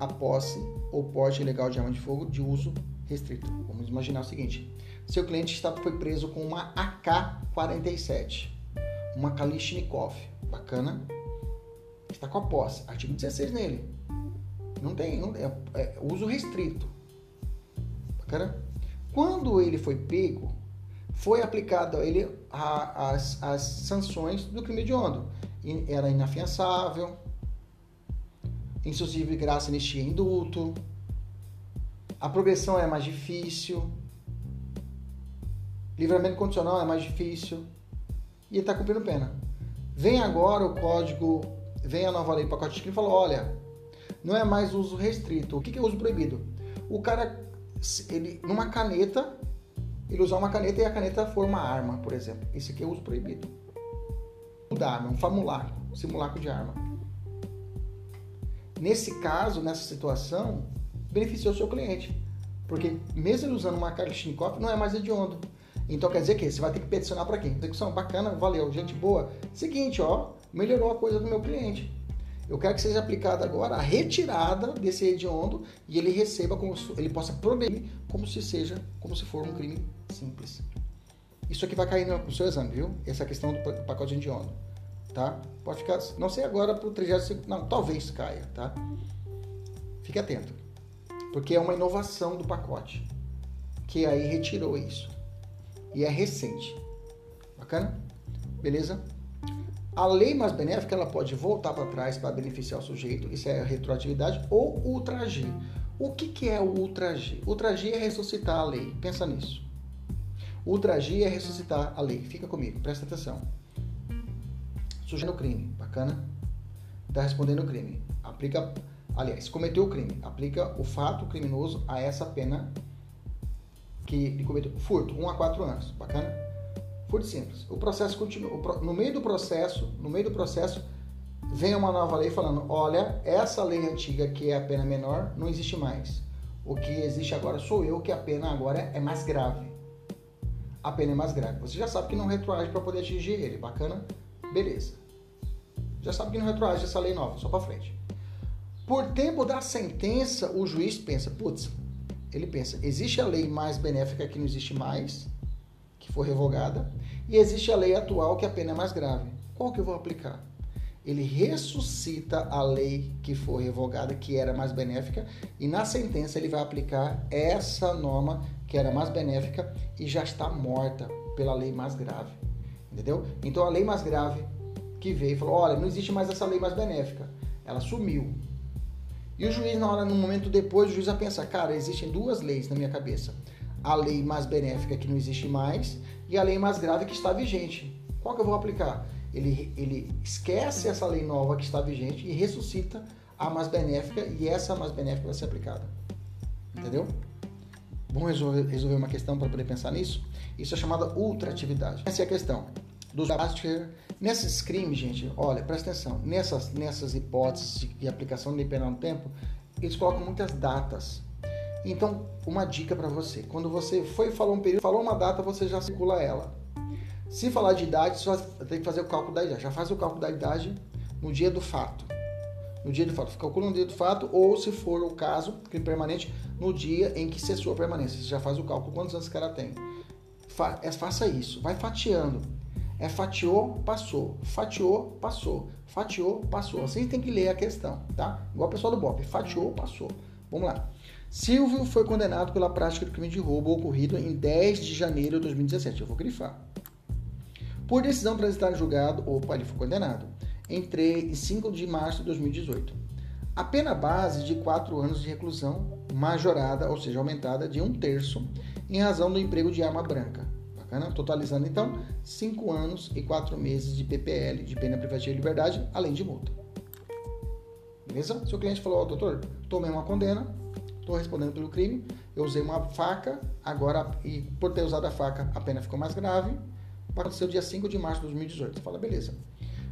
a posse ou porte ilegal de arma de fogo de uso restrito. Vamos imaginar o seguinte: seu cliente está, foi preso com uma AK-47, uma Kalashnikov, bacana, está com a posse, artigo 16 nele. Não tem, não, é, é uso restrito. Bacana? Quando ele foi pego, foi aplicado a ele a, as, as sanções do crime hediondo. Era inafiançável, insuscível de graça, anistia e indulto, a progressão é mais difícil, livramento condicional é mais difícil e ele está cumprindo pena. Vem agora o código, vem a nova lei pacote de crime e fala, olha, não é mais uso restrito. O que é uso proibido? O cara, ele, numa caneta, ele usar uma caneta e a caneta for uma arma, por exemplo. Esse aqui é uso proibido. Da arma, um famulacro, um simulacro de arma. Nesse caso, nessa situação, beneficiou o seu cliente. Porque mesmo ele usando uma Kalashnikov, não é mais hediondo. Então quer dizer que você vai ter que peticionar para quem? Execução bacana, valeu, gente boa. Seguinte, ó, melhorou a coisa do meu cliente. Eu quero que seja aplicada agora a retirada desse hediondo e ele receba como ele possa progredir como se seja, como se for um crime simples. Isso aqui vai cair no seu exame, viu? Essa questão do pacote de hediondo, tá? Pode ficar, não sei agora para o 30 não, talvez caia, tá? Fique atento. Porque é uma inovação do pacote, que aí retirou isso. E é recente. Bacana? Beleza? A lei mais benéfica ela pode voltar para trás para beneficiar o sujeito, isso é retroatividade, ou ultragir. O que, que é o ultragir? Ultragir é ressuscitar a lei, pensa nisso. Ultragir é ressuscitar a lei, fica comigo, presta atenção. Sujeito no crime, bacana? Está respondendo o crime. Aplica, aliás, cometeu o crime, aplica o fato criminoso a essa pena que ele cometeu. Furto, 1 a 4 anos, bacana? Furto simples. O processo continua. No meio do processo, no meio do processo, vem uma nova lei falando: olha, essa lei antiga que é a pena menor não existe mais. O que existe agora sou eu, que a pena agora é mais grave. A pena é mais grave. Você já sabe que não retroage para poder atingir ele. Bacana? Beleza. Já sabe que não retroage essa lei nova, só para frente. Por tempo da sentença, o juiz pensa: putz, ele pensa, existe a lei mais benéfica que não existe mais que for revogada, e existe a lei atual que a pena é mais grave. Qual que eu vou aplicar? Ele ressuscita a lei que for revogada, que era mais benéfica, e na sentença ele vai aplicar essa norma que era mais benéfica e já está morta pela lei mais grave. Entendeu? Então a lei mais grave que veio e falou: olha, não existe mais essa lei mais benéfica. Ela sumiu. E o juiz, na hora, no momento depois, o juiz vai pensar: cara, existem duas leis na minha cabeça. A lei mais benéfica que não existe mais e a lei mais grave que está vigente. Qual que eu vou aplicar? Ele, ele esquece essa lei nova que está vigente e ressuscita a mais benéfica e essa mais benéfica vai ser aplicada. Entendeu? Vamos resolver, resolver uma questão para poder pensar nisso? Isso é chamada ultratividade. Essa é a questão. Dos Nesses crimes, gente, olha, presta atenção. Nessas, nessas hipóteses de aplicação de penal no tempo, eles colocam muitas datas. Então, uma dica para você: quando você foi falou um período, falou uma data, você já circula ela. Se falar de idade, você tem que fazer o cálculo da idade. Já faz o cálculo da idade no dia do fato. No dia do fato. Calcula no dia do fato, ou se for o caso, crime permanente, no dia em que cessou a permanência. Você já faz o cálculo quantos anos esse cara tem. Fa é, faça isso. Vai fatiando. É fatiou, passou. Fatiou, passou. Fatiou, passou. Assim tem que ler a questão, tá? Igual o pessoal do BOP. Fatiou, passou. Vamos lá. Silvio foi condenado pela prática do crime de roubo ocorrido em 10 de janeiro de 2017. Eu vou grifar. Por decisão transitada em julgado, opa, ele foi condenado, em 3 e 5 de março de 2018. A pena base de 4 anos de reclusão, majorada, ou seja, aumentada de um terço, em razão do emprego de arma branca. Bacana? Totalizando então 5 anos e 4 meses de PPL, de pena privativa de liberdade, além de multa. Beleza? Seu cliente falou, oh, doutor, tomei uma condena, estou respondendo pelo crime, eu usei uma faca, agora, e por ter usado a faca, a pena ficou mais grave, aconteceu dia 5 de março de 2018. Você fala, beleza.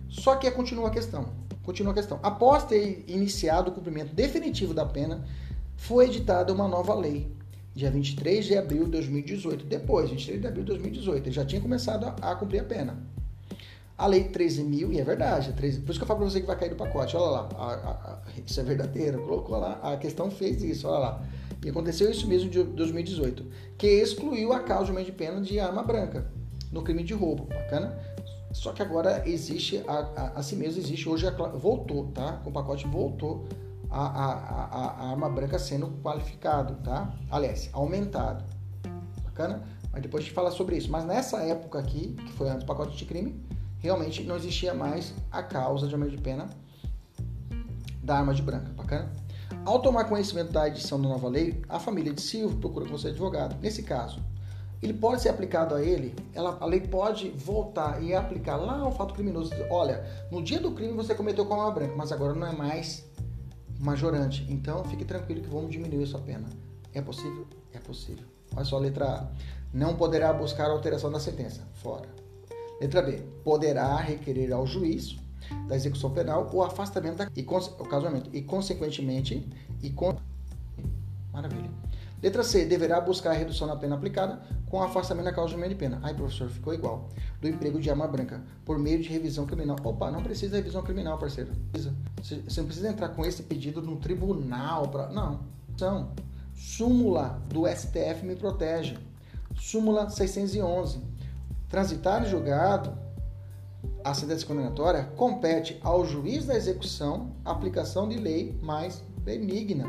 Só que continua a questão. Continua a questão. Após ter iniciado o cumprimento definitivo da pena, foi editada uma nova lei, dia 23 de abril de 2018. Depois, 23 de abril de 2018, ele já tinha começado a, a cumprir a pena. A lei 13 mil, e é verdade, 13, por isso que eu falo para você que vai cair do pacote, olha lá, a, a, a, isso é verdadeiro, colocou lá, a questão fez isso, olha lá. E aconteceu isso mesmo de 2018, que excluiu a causa de pena de arma branca no crime de roubo, bacana? Só que agora existe, a, assim mesmo existe, hoje voltou, tá? Com o pacote voltou a, arma branca sendo qualificado, tá? Aliás, aumentado, bacana? Mas depois a gente fala sobre isso. Mas nessa época aqui, que foi antes do pacote de crime, realmente não existia mais a causa de aumento de pena da arma de branca, bacana? Ao tomar conhecimento da edição da nova lei, a família de Silvio procura seu advogado. Nesse caso, ele pode ser aplicado a ele, ela, a lei pode voltar e aplicar lá ao fato criminoso. Olha, no dia do crime você cometeu com arma branca, mas agora não é mais majorante. Então fique tranquilo que vamos diminuir a sua pena. É possível? É possível. Olha só a letra A. Não poderá buscar alteração da sentença. Fora. Letra B. Poderá requerer ao juiz da execução penal o afastamento da, e, o casamento e consequentemente e con... maravilha. Letra C. Deverá buscar a redução da pena aplicada com afastamento da causa de pena. Ai, professor, ficou igual. Do emprego de arma branca, por meio de revisão criminal. Opa, não precisa de revisão criminal, parceiro. Você não precisa entrar com esse pedido no tribunal. Pra... Não. São. Súmula do STF me protege. Súmula 611. Transitar em julgado a sentença condenatória compete ao juiz da execução a aplicação de lei mais benigna.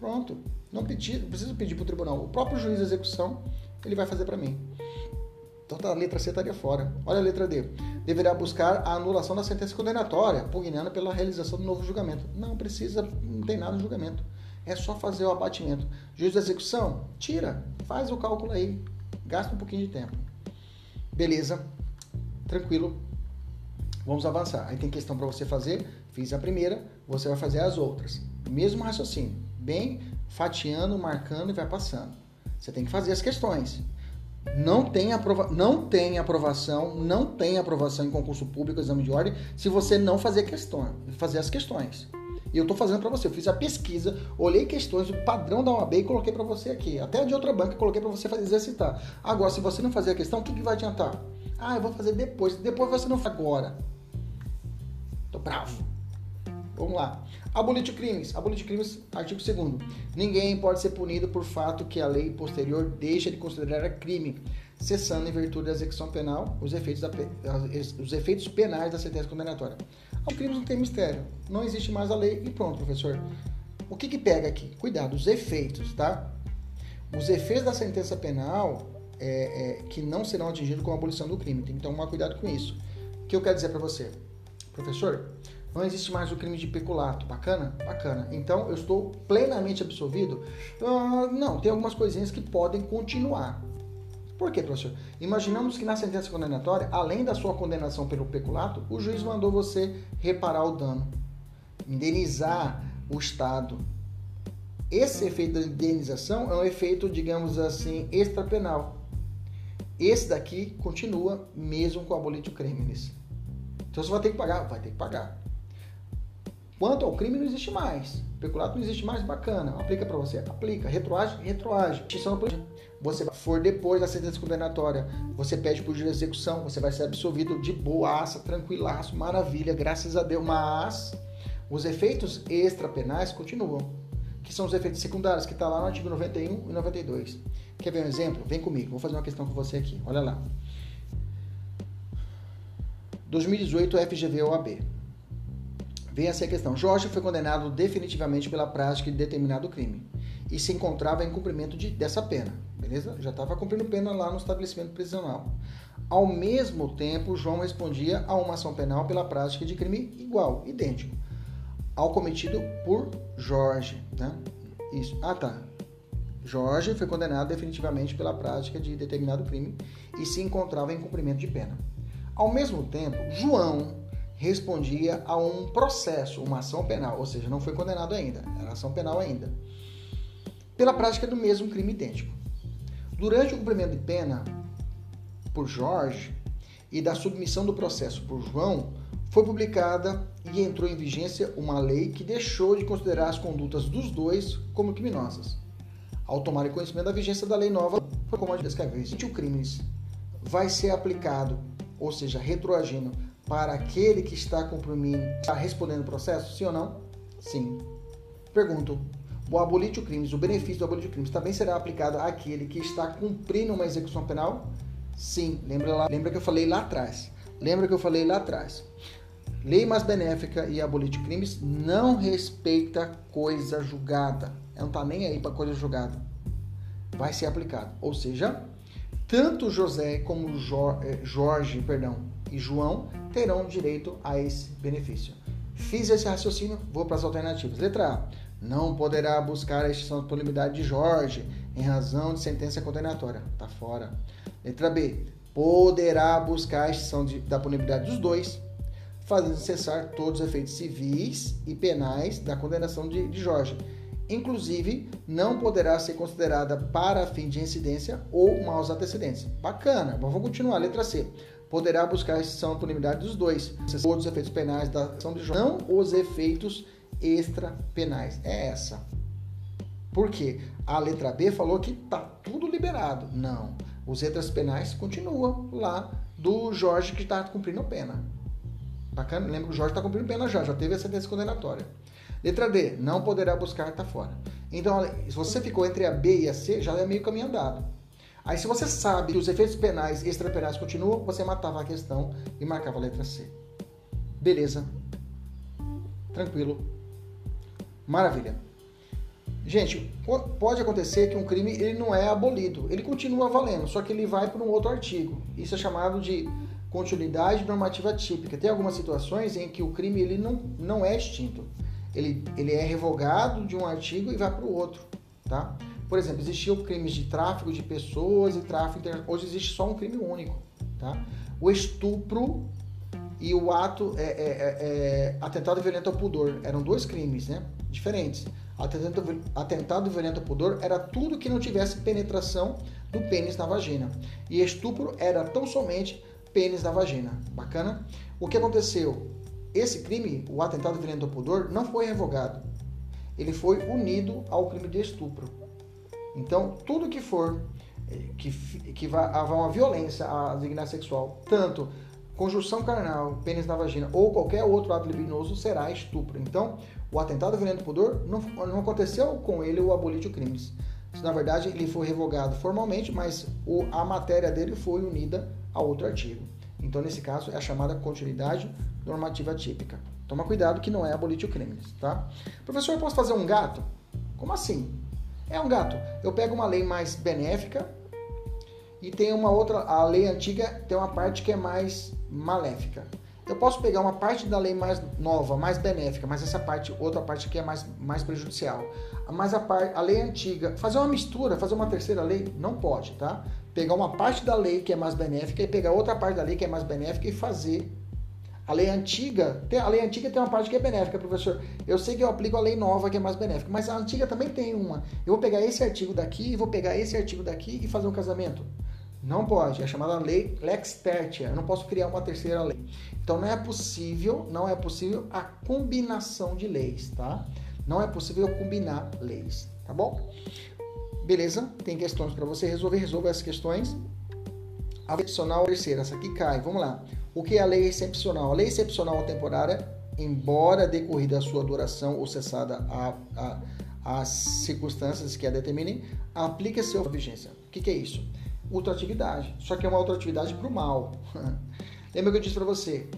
Pronto. Não, pedi, preciso pedir para o tribunal. O próprio juiz de execução ele vai fazer para mim. Então tá, a letra C estaria fora. Olha a letra D. Deverá buscar a anulação da sentença condenatória, pugnando pela realização do novo julgamento. Não precisa, não tem nada no julgamento. É só fazer o abatimento. Juiz de execução, tira, faz o cálculo aí. Gasta um pouquinho de tempo. Beleza, tranquilo. Vamos avançar. Aí tem questão para você fazer. Fiz a primeira, você vai fazer as outras. Mesmo raciocínio. Bem fatiando, marcando e vai passando. Você tem que fazer as questões. Não tem, aprova não tem aprovação, não tem aprovação em concurso público, exame de ordem, se você não fazer questões, fazer as questões. E eu estou fazendo para você. Eu fiz a pesquisa, olhei questões, o padrão da OAB e coloquei para você aqui. Até de outra banca coloquei para você fazer, exercitar. Agora, se você não fazer a questão, o que, que vai adiantar? Ah, eu vou fazer depois. Depois você não faz agora. Tô bravo. Vamos lá. Abolir crimes. Abolir crimes, artigo 2 Ninguém pode ser punido por fato que a lei posterior deixa de considerar crime, cessando em virtude da execução penal os efeitos, da, os efeitos penais da sentença condenatória. Os crimes não tem mistério. Não existe mais a lei e pronto, professor. O que que pega aqui? Cuidado, os efeitos, tá? Os efeitos da sentença penal, é, é, que não serão atingidos com a abolição do crime. Tem que tomar cuidado com isso. O que eu quero dizer para você? Professor, não existe mais o crime de peculato. Bacana? Bacana. Então eu estou plenamente absolvido? Uh, não, tem algumas coisinhas que podem continuar. Por quê, professor? Imaginamos que na sentença condenatória, além da sua condenação pelo peculato, o juiz mandou você reparar o dano, indenizar o Estado. Esse efeito da indenização é um efeito, digamos assim, extrapenal. Esse daqui continua mesmo com a abolitio criminis. Então você vai ter que pagar? Vai ter que pagar. Quanto ao crime, não existe mais. Peculato não existe mais, bacana. Aplica para você? Aplica. Retroage? Retroage. Você for depois da sentença condenatória, você pede por de execução, você vai ser absolvido de boaça, tranquilaço, maravilha, graças a Deus. Mas os efeitos extrapenais continuam, que são os efeitos secundários, que está lá no artigo 91 e 92. Quer ver um exemplo? Vem comigo, vou fazer uma questão com você aqui. Olha lá. 2018 FGV OAB. Vem essa questão. Jorge foi condenado definitivamente pela prática de determinado crime e se encontrava em cumprimento de, dessa pena, beleza? Já estava cumprindo pena lá no estabelecimento prisional. Ao mesmo tempo, João respondia a uma ação penal pela prática de crime igual, idêntico, ao cometido por Jorge, né? Isso. Ah, tá. Jorge foi condenado definitivamente pela prática de determinado crime e se encontrava em cumprimento de pena. Ao mesmo tempo, João respondia a um processo, uma ação penal, ou seja, não foi condenado ainda, era ação penal ainda, pela prática do mesmo crime idêntico. Durante o cumprimento de pena por Jorge e da submissão do processo por João, foi publicada e entrou em vigência uma lei que deixou de considerar as condutas dos dois como criminosas. Ao tomar conhecimento da vigência da lei nova, foi como a descreveu, o crime vai ser aplicado, ou seja, retroagindo para aquele que está cumprindo, está respondendo o processo? Sim ou não? Sim. Pergunto: o abolite crimes, o benefício do abolite crimes também será aplicado àquele que está cumprindo uma execução penal? Sim. Lembra, lá, lembra que eu falei lá atrás? Lembra que eu falei lá atrás? Lei mais benéfica e abolite crimes não respeita coisa julgada. Não está nem aí para coisa julgada. Vai ser aplicado. Ou seja, tanto José como eh, Jorge, perdão, e João terão direito a esse benefício. Fiz esse raciocínio, vou para as alternativas. Letra A. Não poderá buscar a extinção da punibilidade de Jorge em razão de sentença condenatória. Está fora. Letra B. Poderá buscar a extinção de, da punibilidade dos dois, fazendo cessar todos os efeitos civis e penais da condenação de, de Jorge. Inclusive, não poderá ser considerada para fim de incidência ou maus antecedentes. Bacana. Vamos continuar. Letra C poderá buscar a extinção da punibilidade dos dois, todos os efeitos penais da ação de João, não os efeitos extra-penais. É essa. Por quê? A letra B falou que tá tudo liberado. Não. Os extras penais continuam lá do Jorge que está cumprindo pena. Bacana? Lembra que o Jorge está cumprindo pena já, já teve a sentença condenatória. Letra D, não poderá buscar, está fora. Então, se você ficou entre a B e a C, já é meio caminho andado. Aí, se você sabe que os efeitos penais e extrapenais continuam, você matava a questão e marcava a letra C. Beleza. Tranquilo. Maravilha. Gente, pode acontecer que um crime ele não é abolido, ele continua valendo, só que ele vai para um outro artigo. Isso é chamado de continuidade normativa típica. Tem algumas situações em que o crime ele não, não é extinto. Ele, ele é revogado de um artigo e vai para o outro, tá? Por exemplo, existiam crimes de tráfico de pessoas e tráfico internacional. Hoje existe só um crime único. Tá? O estupro e o ato é, é, é, é, atentado violento ao pudor eram dois crimes né? diferentes. Atentado, atentado violento ao pudor era tudo que não tivesse penetração do pênis na vagina. E estupro era tão somente pênis na vagina. Bacana? O que aconteceu? Esse crime, o atentado violento ao pudor, não foi revogado. Ele foi unido ao crime de estupro. Então, tudo que for eh, que, que vá uma violência à dignidade sexual, tanto conjunção carnal, pênis na vagina ou qualquer outro ato libidinoso, será estupro. Então, o atentado violento pudor não, não aconteceu com ele o abolite crimes. Na verdade, ele foi revogado formalmente, mas o, a matéria dele foi unida a outro artigo. Então, nesse caso, é a chamada continuidade normativa típica. Toma cuidado que não é abolite crimes, tá? Professor, eu posso fazer um gato? Como assim? É um gato. Eu pego uma lei mais benéfica e tem uma outra, a lei antiga tem uma parte que é mais maléfica. Eu posso pegar uma parte da lei mais nova, mais benéfica, mas essa parte, outra parte que é mais, mais prejudicial. Mas a, parte, a lei antiga, fazer uma mistura, fazer uma terceira lei, não pode, tá? Pegar uma parte da lei que é mais benéfica e pegar outra parte da lei que é mais benéfica e fazer a lei antiga, tem, a lei antiga tem uma parte que é benéfica, professor. Eu sei que eu aplico a lei nova que é mais benéfica, mas a antiga também tem uma. Eu vou pegar esse artigo daqui, vou pegar esse artigo daqui e fazer um casamento. Não pode, é chamada lei lex tertia. Eu não posso criar uma terceira lei. Então não é possível, não é possível a combinação de leis, tá? Não é possível combinar leis, tá bom? Beleza? Tem questões para você resolver, resolva essas questões. A adicional terceira, essa aqui cai. Vamos lá. O que é a lei excepcional? A lei excepcional temporária, embora decorrida a sua duração ou cessada a, a, as circunstâncias que a determinem, aplica sua vigência. O que, que é isso? Ultratividade. Só que é uma ultratividade para o mal. Lembra que eu disse para você?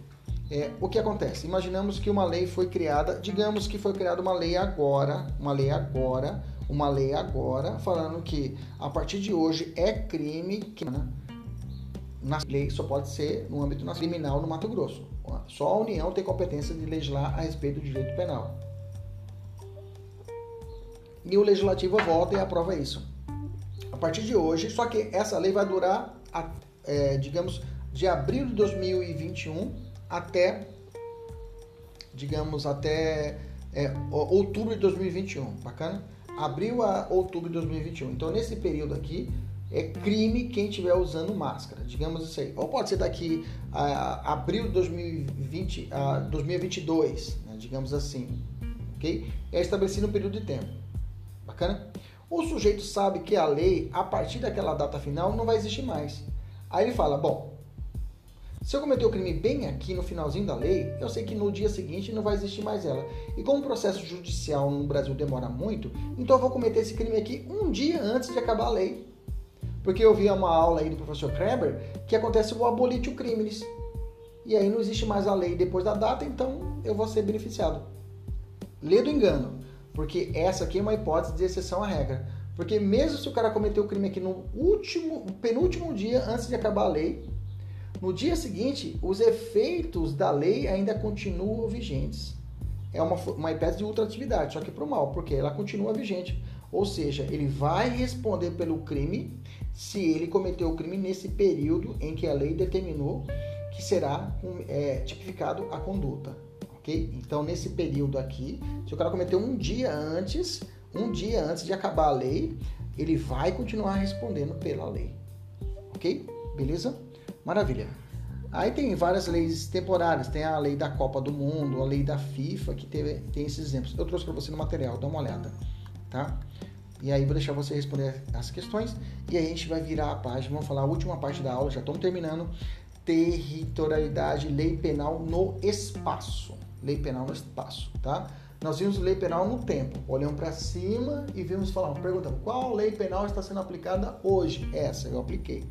É, o que acontece? Imaginamos que uma lei foi criada, digamos que foi criada uma lei agora, uma lei agora, uma lei agora, falando que a partir de hoje é crime que né, na lei só pode ser no âmbito criminal no Mato Grosso. Só a União tem competência de legislar a respeito do direito penal. E o legislativo vota e aprova isso a partir de hoje, só que essa lei vai durar, é, digamos, de abril de 2021 até, digamos, até é, outubro de 2021, bacana? Abril a outubro de 2021. Então, nesse período aqui, é crime quem estiver usando máscara, digamos isso aí. Ou pode ser daqui a abril de 2020 a 2022, né, digamos assim, ok? É estabelecido um período de tempo, bacana? O sujeito sabe que a lei, a partir daquela data final, não vai existir mais. Aí ele fala: bom, se eu cometer o crime bem aqui no finalzinho da lei, eu sei que no dia seguinte não vai existir mais ela. E como o processo judicial no Brasil demora muito, então eu vou cometer esse crime aqui um dia antes de acabar a lei. Porque eu vi uma aula aí do professor Kreber que acontece o abolitio crimes. E aí não existe mais a lei depois da data, então eu vou ser beneficiado. Lê do engano. Porque essa aqui é uma hipótese de exceção à regra. Porque mesmo se o cara cometeu o crime aqui no último, penúltimo dia antes de acabar a lei, no dia seguinte, os efeitos da lei ainda continuam vigentes. É uma, uma hipótese de ultratividade, só que para o mal, porque ela continua vigente. Ou seja, ele vai responder pelo crime se ele cometeu o crime nesse período em que a lei determinou que será é, tipificado a conduta Então, nesse período aqui, se o cara cometeu um dia antes, um dia antes de acabar a lei, ele vai continuar respondendo pela lei, ok? Beleza? Maravilha. Aí tem várias leis temporárias, tem a lei da Copa do Mundo, a lei da FIFA, que teve, tem esses exemplos. Eu trouxe para você no material, dá uma olhada, tá? E aí vou deixar você responder as questões e aí a gente vai virar a página, vamos falar a última parte da aula, já estamos terminando. Territorialidade, lei penal no espaço lei penal no espaço, tá? Nós vimos lei penal no tempo, olhamos para cima e vimos falar, perguntamos qual lei penal está sendo aplicada hoje? Essa eu apliquei.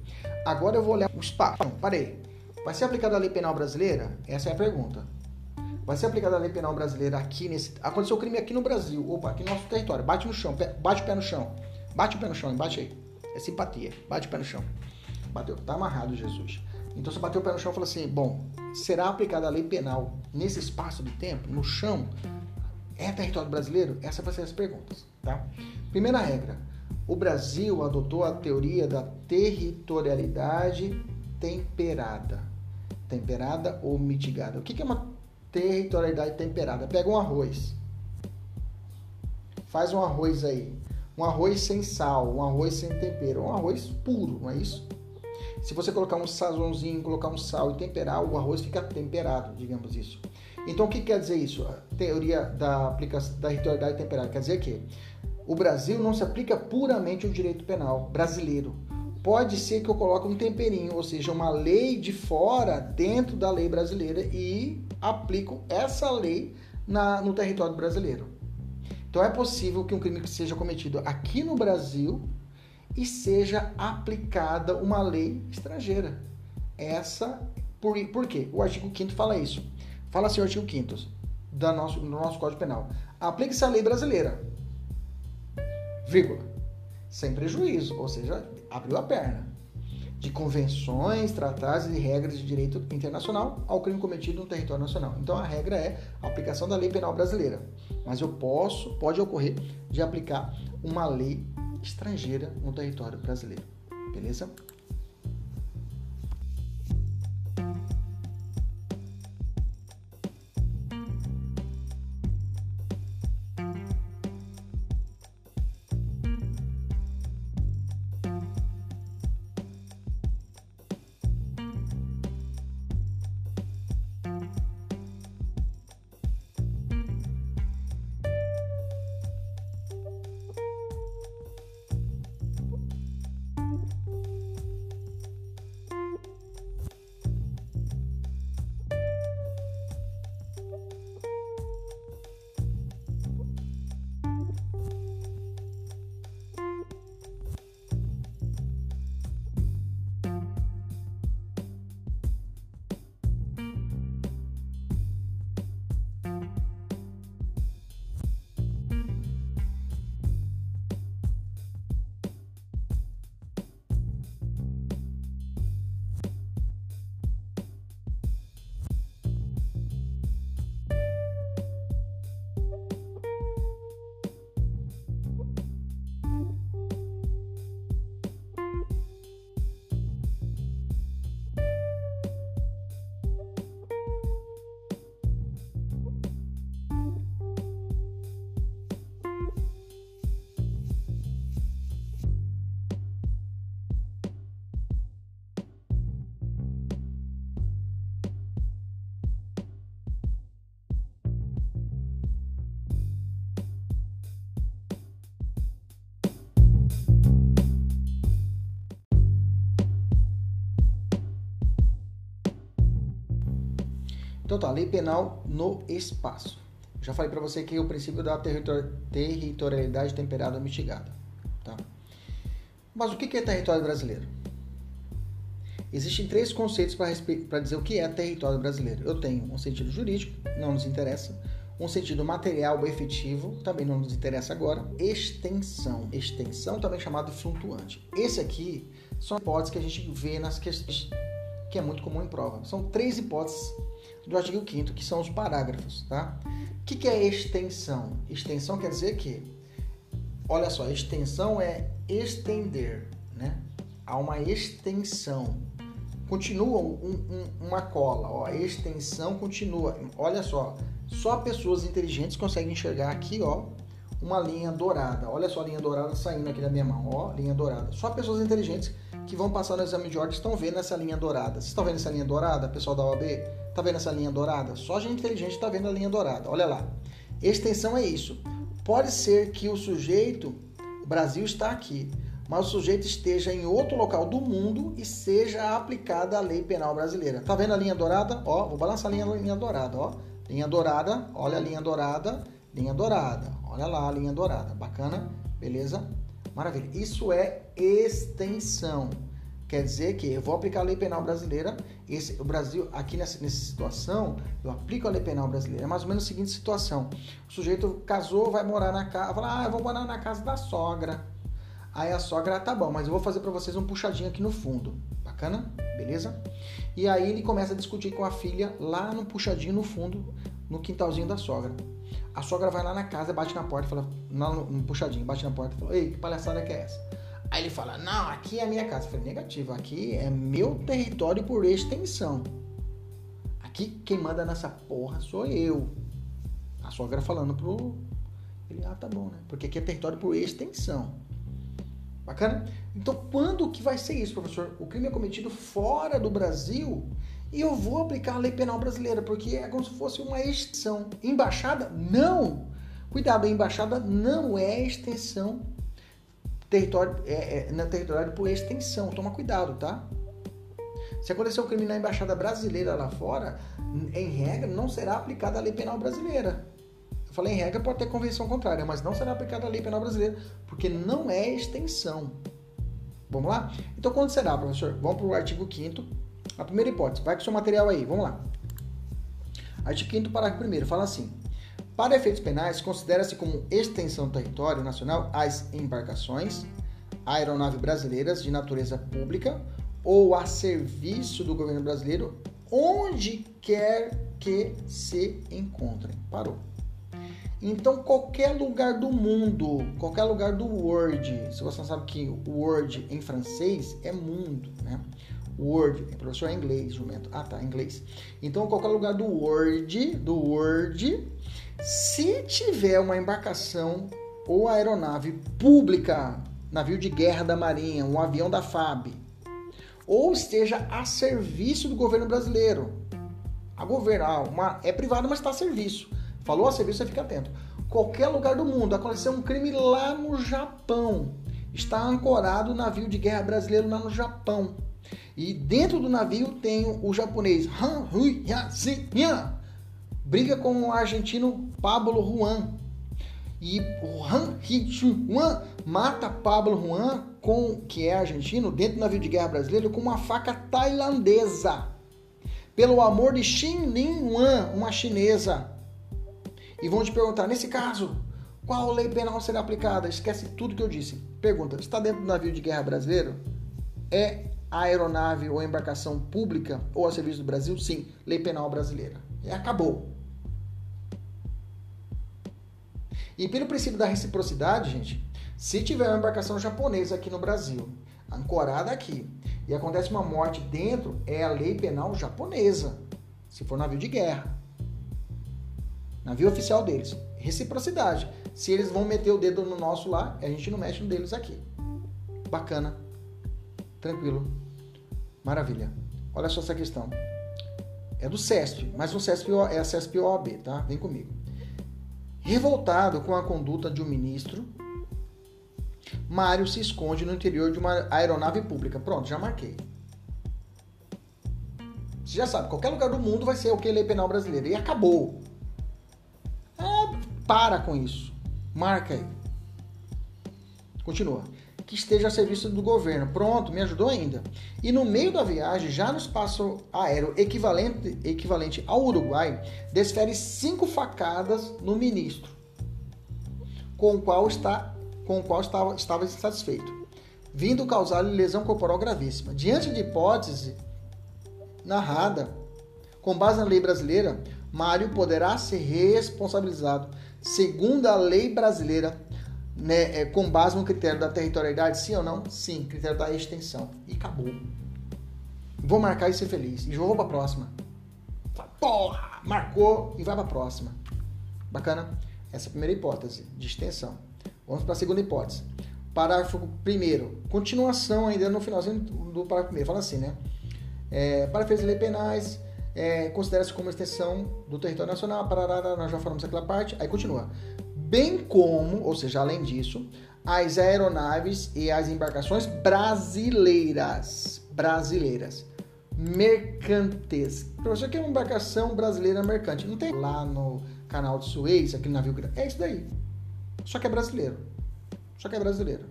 Agora eu vou olhar o espaço. Não, parei. Vai ser aplicada a lei penal brasileira? Essa é a pergunta. Vai ser aplicada a lei penal brasileira aqui nesse. Aconteceu o crime aqui no Brasil, opa, aqui no nosso território. Bate no chão, bate o pé no chão. Bate o pé no chão, bate aí. É simpatia. Bate o pé no chão. Bateu, tá amarrado, Jesus. Então você bateu o pé no chão e falou assim: bom, será aplicada a lei penal nesse espaço de tempo, no chão? É território brasileiro? Essa vai ser as perguntas, tá? Primeira regra: o Brasil adotou a teoria da territorialidade temperada. Temperada ou mitigada. O que é uma territorialidade temperada? Pega um arroz. Faz um arroz aí. Um arroz sem sal, um arroz sem tempero, um arroz puro, não é isso? Se você colocar um sazonzinho, colocar um sal e temperar, o arroz fica temperado, digamos isso. Então, o que quer dizer isso? A teoria da aplicação da ritualidade temperada quer dizer que o Brasil não se aplica puramente o direito penal brasileiro. Pode ser que eu coloque um temperinho, ou seja, uma lei de fora dentro da lei brasileira e aplico essa lei na, no território brasileiro. Então é possível que um crime seja cometido aqui no Brasil e seja aplicada uma lei estrangeira. Essa, por, por quê? O artigo 5 fala isso. Fala assim o artigo 5 do nosso, do nosso Código Penal. Aplique-se a lei brasileira, vírgula, sem prejuízo, ou seja, abriu a perna. de convenções, tratados e regras de direito internacional ao crime cometido no território nacional. Então a regra é a aplicação da lei penal brasileira. Mas eu posso, pode ocorrer de aplicar uma lei estrangeira no território brasileiro. Beleza? Então tá, lei penal no espaço. Já falei para você que é o princípio da territor territorialidade temperada mitigada. Tá? Mas o que é território brasileiro? Existem três conceitos para dizer o que é território brasileiro. Eu tenho um sentido jurídico, não nos interessa. Um sentido material efetivo, também não nos interessa agora. Extensão. Extensão também chamado de flutuante. Esse aqui são hipóteses que a gente vê nas questões que é muito comum em prova. São três hipóteses do artigo 5 que são os parágrafos, tá? O que, que é extensão? Extensão quer dizer que, olha só, extensão é estender, né? Há uma extensão. Continua um, um, uma cola, ó, a extensão continua. Olha só, só pessoas inteligentes conseguem enxergar aqui, ó, uma linha dourada. Olha só a linha dourada saindo aqui da minha mão, ó, linha dourada. Só pessoas inteligentes que vão passar no exame de ordem estão vendo essa linha dourada. Vocês estão vendo essa linha dourada, pessoal da OAB? Tá vendo essa linha dourada? Só gente inteligente está vendo a linha dourada. Olha lá. Extensão é isso. Pode ser que o sujeito, o Brasil está aqui, mas o sujeito esteja em outro local do mundo e seja aplicada a lei penal brasileira. Tá vendo a linha dourada? Ó, vou balançar a linha, linha dourada, ó. Linha dourada, olha a linha dourada, linha dourada. Olha lá a linha dourada. Bacana? Beleza? Maravilha. Isso é extensão. Quer dizer que eu vou aplicar a lei penal brasileira. Esse, o Brasil, aqui nessa, nessa situação, eu aplico a lei penal brasileira. É mais ou menos a seguinte situação: o sujeito casou, vai morar na casa, fala, ah, eu vou morar na casa da sogra. Aí a sogra, tá bom, mas eu vou fazer para vocês um puxadinho aqui no fundo. Bacana? Beleza? E aí ele começa a discutir com a filha lá no puxadinho no fundo, no quintalzinho da sogra. A sogra vai lá na casa, bate na porta, fala, no, no puxadinho, bate na porta fala, ei, que palhaçada que é essa? Aí ele fala, não, aqui é a minha casa. Eu falei, negativo, aqui é meu território por extensão. Aqui quem manda nessa porra sou eu. A sogra falando pro. Ele, ah, tá bom, né? Porque aqui é território por extensão. Bacana? Então, quando que vai ser isso, professor? O crime é cometido fora do Brasil e eu vou aplicar a lei penal brasileira, porque é como se fosse uma extensão. Embaixada? Não! Cuidado, a embaixada não é extensão território, é, é, na territorial por extensão. Toma cuidado, tá? Se acontecer um crime na embaixada brasileira lá fora, em regra, não será aplicada a lei penal brasileira. Eu falei em regra, pode ter convenção contrária, mas não será aplicada a lei penal brasileira, porque não é extensão. Vamos lá? Então, quando será, professor? Vamos para o artigo 5 a primeira hipótese, vai com o seu material aí, vamos lá. Artigo 5 parágrafo 1 fala assim: Para efeitos penais, considera-se como extensão do território nacional as embarcações, aeronaves brasileiras de natureza pública ou a serviço do governo brasileiro, onde quer que se encontrem. Parou. Então, qualquer lugar do mundo, qualquer lugar do world, se você não sabe que word em francês é mundo, né? Word, o professor é inglês, jumento. Ah, tá, inglês. Então, qualquer lugar do word, do word, se tiver uma embarcação ou aeronave pública, navio de guerra da Marinha, um avião da FAB, ou esteja a serviço do governo brasileiro, a governar, uma, é privado, mas está a serviço Falou a serviço, você fica atento. Qualquer lugar do mundo, aconteceu um crime lá no Japão. Está ancorado o navio de guerra brasileiro lá no Japão. E dentro do navio tem o japonês Han Hui Yan briga com o argentino Pablo Juan. E o Han Juan mata Pablo Juan, com, que é argentino, dentro do navio de guerra brasileiro, com uma faca tailandesa. Pelo amor de Xin Lin Wan, uma chinesa e vão te perguntar: nesse caso, qual lei penal será aplicada? Esquece tudo que eu disse. Pergunta: está dentro do navio de guerra brasileiro? É a aeronave ou embarcação pública ou a serviço do Brasil? Sim, lei penal brasileira. E acabou. E pelo princípio da reciprocidade, gente, se tiver uma embarcação japonesa aqui no Brasil, ancorada aqui, e acontece uma morte dentro, é a lei penal japonesa, se for navio de guerra. Navio oficial deles. Reciprocidade. Se eles vão meter o dedo no nosso lá, a gente não mexe no deles aqui. Bacana. Tranquilo. Maravilha. Olha só essa questão. É do CESP, mas o CESP é a CESP OAB, tá? Vem comigo. Revoltado com a conduta de um ministro, Mário se esconde no interior de uma aeronave pública. Pronto, já marquei. Você já sabe, qualquer lugar do mundo vai ser o que lei penal brasileira. E acabou. Para com isso. Marca aí. Continua. Que esteja a serviço do governo. Pronto, me ajudou ainda. E no meio da viagem, já no espaço aéreo equivalente, equivalente ao Uruguai, desfere cinco facadas no ministro, com o qual, está, com o qual estava, estava insatisfeito, vindo causar-lhe lesão corporal gravíssima. Diante de hipótese narrada, com base na lei brasileira, Mário poderá ser responsabilizado segundo a lei brasileira, né, é, com base no critério da territorialidade, sim ou não? Sim, critério da extensão. E acabou. Vou marcar e ser feliz. E vou para a próxima. Porra! Marcou e vai para a próxima. Bacana? Essa é a primeira hipótese de extensão. Vamos para a segunda hipótese. Parágrafo primeiro. Continuação ainda no finalzinho do parágrafo primeiro. Fala assim, né? É, para lei penais, é, considera-se como extensão do território nacional, parará, nós já falamos aquela parte, aí continua. Bem como, ou seja, além disso, as aeronaves e as embarcações brasileiras, brasileiras, mercantes. Professor, que é uma embarcação brasileira mercante? Não tem lá no canal de Suez, aquele navio grande. É isso daí. Só que é brasileiro. Só que é brasileiro.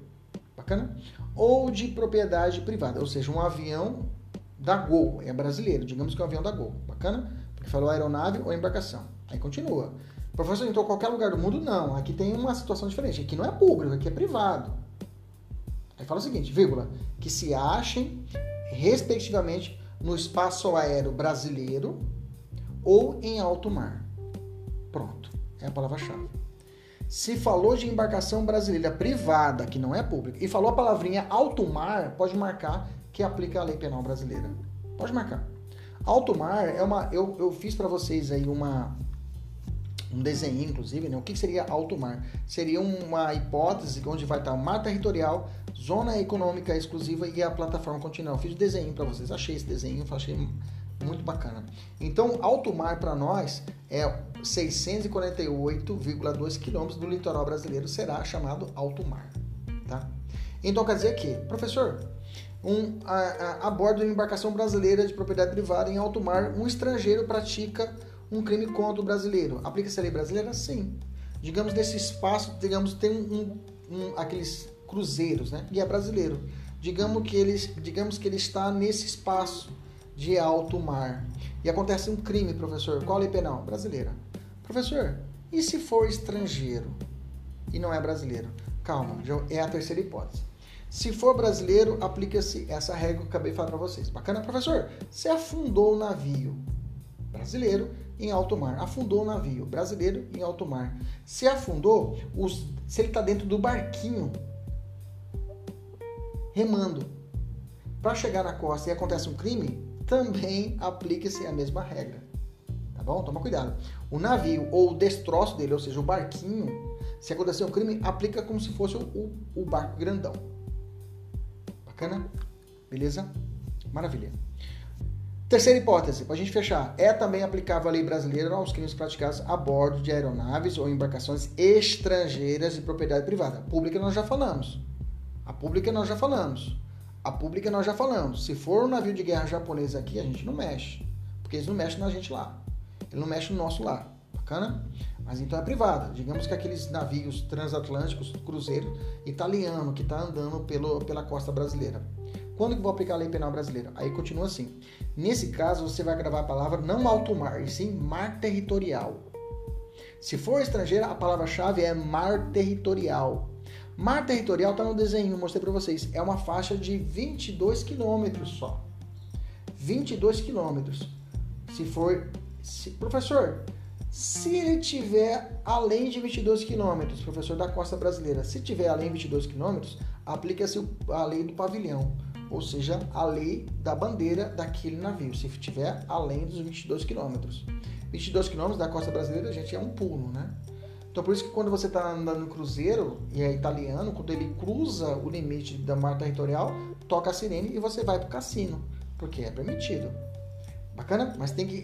Bacana? Ou de propriedade privada, ou seja, um avião da Gol, é brasileiro, digamos que é um avião da Gol. Bacana? Porque falou aeronave ou embarcação. Aí continua. Professor, então qualquer lugar do mundo? Não. Aqui tem uma situação diferente. Aqui não é público, aqui é privado. Aí fala o seguinte, vírgula, que se achem, respectivamente, no espaço aéreo brasileiro ou em alto mar. Pronto. É a palavra-chave. Se falou de embarcação brasileira privada, que não é pública, e falou a palavrinha alto mar, pode marcar que aplica a lei penal brasileira. Pode marcar. Alto mar é uma. Eu, eu fiz para vocês aí uma um desenho, inclusive, né? O que seria alto mar? Seria uma hipótese onde vai estar o mar territorial, zona econômica exclusiva e a plataforma continental. Fiz o desenho para vocês, achei esse desenho, achei muito bacana. Então, alto mar para nós é 648,2 quilômetros do litoral brasileiro será chamado alto mar, tá? Então quer dizer que, professor, um, a, a, a bordo de uma embarcação brasileira de propriedade privada em alto mar, um estrangeiro pratica um crime contra o brasileiro. Aplica-se a lei brasileira? Sim. Digamos, nesse espaço, digamos, tem um, um, aqueles cruzeiros, né? E é brasileiro. Digamos que, ele, digamos que ele está nesse espaço de alto mar. E acontece um crime, professor. Qual a lei penal? Brasileira. Professor, e se for estrangeiro e não é brasileiro? Calma, é a terceira hipótese. Se for brasileiro, aplica-se essa regra que eu acabei de falar para vocês. Bacana, professor? Se afundou o navio brasileiro em alto mar. Afundou o navio brasileiro em alto mar. Se afundou, os, se ele está dentro do barquinho, remando, para chegar na costa e acontece um crime, também aplica-se a mesma regra. Tá bom? Toma cuidado. O navio ou o destroço dele, ou seja, o barquinho, se acontecer um crime, aplica como se fosse o, o barco grandão. Bacana? Beleza? Maravilha. Terceira hipótese, para a gente fechar, é também aplicável a lei brasileira aos crimes praticados a bordo de aeronaves ou embarcações estrangeiras de propriedade privada. A pública nós já falamos. A pública nós já falamos. A pública nós já falamos. Se for um navio de guerra japonês aqui, a gente não mexe. Porque eles não mexem na gente lá. Ele não mexe no nosso lá. Bacana? Mas então é privada. Digamos que aqueles navios transatlânticos, cruzeiro italiano que está andando pelo, pela costa brasileira. Quando que vou aplicar a lei penal brasileira? Aí continua assim. Nesse caso, você vai gravar a palavra não alto mar, e sim mar territorial. Se for estrangeira, a palavra-chave é mar territorial. Mar territorial está no desenho, mostrei para vocês. É uma faixa de 22 quilômetros só. 22 quilômetros. Se for. Se, professor, se ele tiver além de 22 quilômetros, professor da costa brasileira, se tiver além de 22 quilômetros, aplica-se a lei do pavilhão ou seja, a lei da bandeira daquele navio, se estiver além dos 22 quilômetros. 22 quilômetros da costa brasileira, gente, é um pulo, né? Então, por isso que quando você está andando no cruzeiro e é italiano, quando ele cruza o limite da mar territorial, toca a sirene e você vai para o cassino, porque é permitido. Bacana? Mas tem que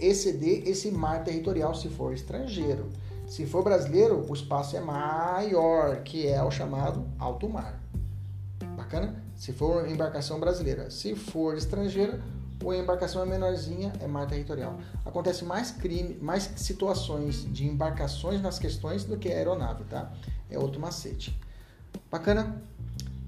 exceder esse mar territorial se for estrangeiro. Se for brasileiro, o espaço é maior, que é o chamado alto mar. Bacana? Se for embarcação brasileira. Se for estrangeira, ou a embarcação é menorzinha, é mar territorial. Acontece mais crime, mais situações de embarcações nas questões do que aeronave, tá? É outro macete. Bacana?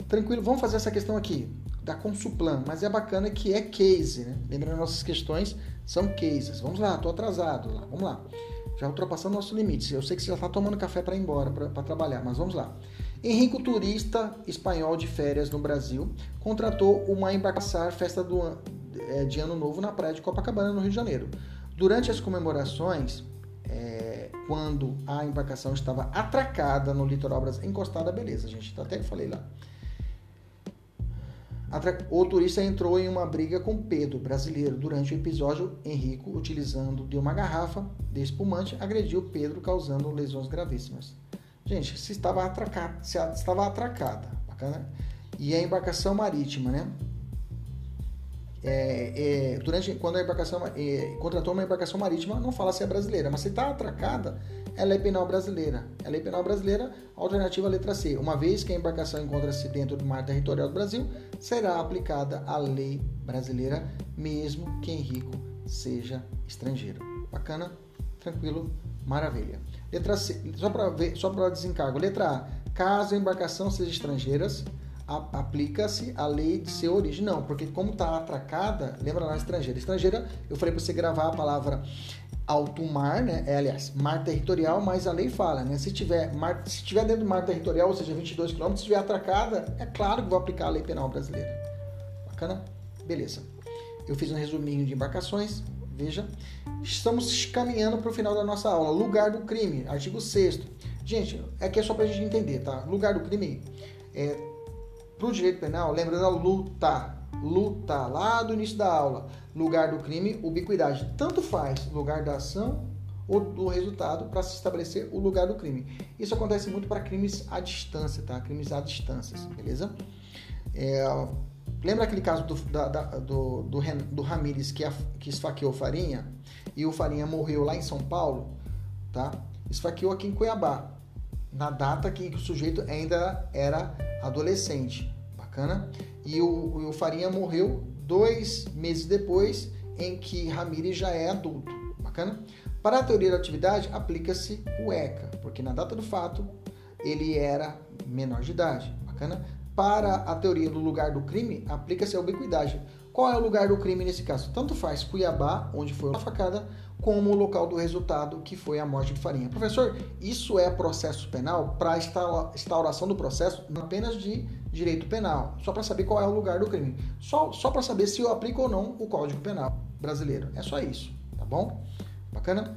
Tranquilo, vamos fazer essa questão aqui da Consuplan, mas é bacana que é case, né? Lembrando nossas questões são cases. Vamos lá, tô atrasado lá. Vamos lá. Já ultrapassando nosso limite. Eu sei que você já está tomando café para ir embora, para trabalhar, mas vamos lá. Henrico, turista espanhol de férias no Brasil, contratou uma embarcação festa do, é, de Ano Novo na praia de Copacabana, no Rio de Janeiro. Durante as comemorações, é, quando a embarcação estava atracada no litoral brasileiro, encostada, beleza, gente, até falei lá. O turista entrou em uma briga com Pedro, brasileiro. Durante o episódio, Henrico, utilizando de uma garrafa de espumante, agrediu Pedro, causando lesões gravíssimas. Gente, se estava atracada, se estava atracada, bacana? E a embarcação marítima, né? É, é, durante quando a embarcação é, contratou uma embarcação marítima, não fala se é brasileira, mas se está atracada, ela é penal brasileira. Ela é penal brasileira, alternativa letra C. Uma vez que a embarcação encontra-se dentro do mar territorial do Brasil, será aplicada a lei brasileira, mesmo que Henrico seja estrangeiro. Bacana? Tranquilo? Maravilha. Letra C, só para ver, só para desencargo. Letra A, caso a embarcação seja estrangeiras, aplica-se a lei de seu origem. Não, porque como está atracada, lembra lá estrangeira. Estrangeira, eu falei para você gravar a palavra alto mar, né? É, aliás, mar territorial, mas a lei fala, né? Se tiver, mar, se tiver dentro do mar territorial, ou seja, 22 km, se estiver atracada, é claro que vou aplicar a lei penal brasileira. Bacana? Beleza. Eu fiz um resuminho de embarcações, Veja, estamos caminhando para o final da nossa aula. Lugar do crime, artigo 6 Gente, aqui é só para a gente entender, tá? Lugar do crime, é, para o direito penal, lembra da luta. Luta, lá do início da aula. Lugar do crime, ubiquidade. Tanto faz lugar da ação ou do resultado para se estabelecer o lugar do crime. Isso acontece muito para crimes à distância, tá? Crimes à distância, beleza? É, Lembra aquele caso do, da, da, do, do, do Ramírez que, que esfaqueou Farinha e o Farinha morreu lá em São Paulo, tá? Esfaqueou aqui em Cuiabá, na data que o sujeito ainda era adolescente, bacana? E o, o Farinha morreu dois meses depois, em que Ramírez já é adulto, bacana? Para a teoria da atividade, aplica-se o ECA, porque na data do fato ele era menor de idade, bacana? Para a teoria do lugar do crime, aplica-se a ubiquidade. Qual é o lugar do crime nesse caso? Tanto faz Cuiabá, onde foi a facada, como o local do resultado, que foi a morte de Farinha. Professor, isso é processo penal para instauração do processo apenas de direito penal, só para saber qual é o lugar do crime. Só, só para saber se eu aplico ou não o Código Penal brasileiro. É só isso, tá bom? Bacana?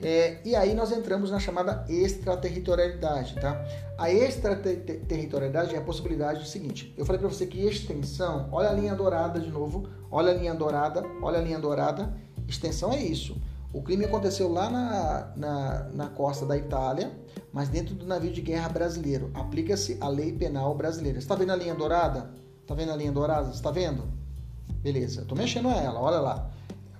É, e aí nós entramos na chamada extraterritorialidade, tá? A extraterritorialidade é a possibilidade do seguinte. Eu falei para você que extensão, olha a linha dourada de novo, olha a linha dourada, olha a linha dourada, extensão é isso. O crime aconteceu lá na, na, na costa da Itália, mas dentro do navio de guerra brasileiro. Aplica-se a lei penal brasileira. Está vendo a linha dourada? Está vendo a linha dourada? Está vendo? Beleza, estou mexendo ela, olha lá.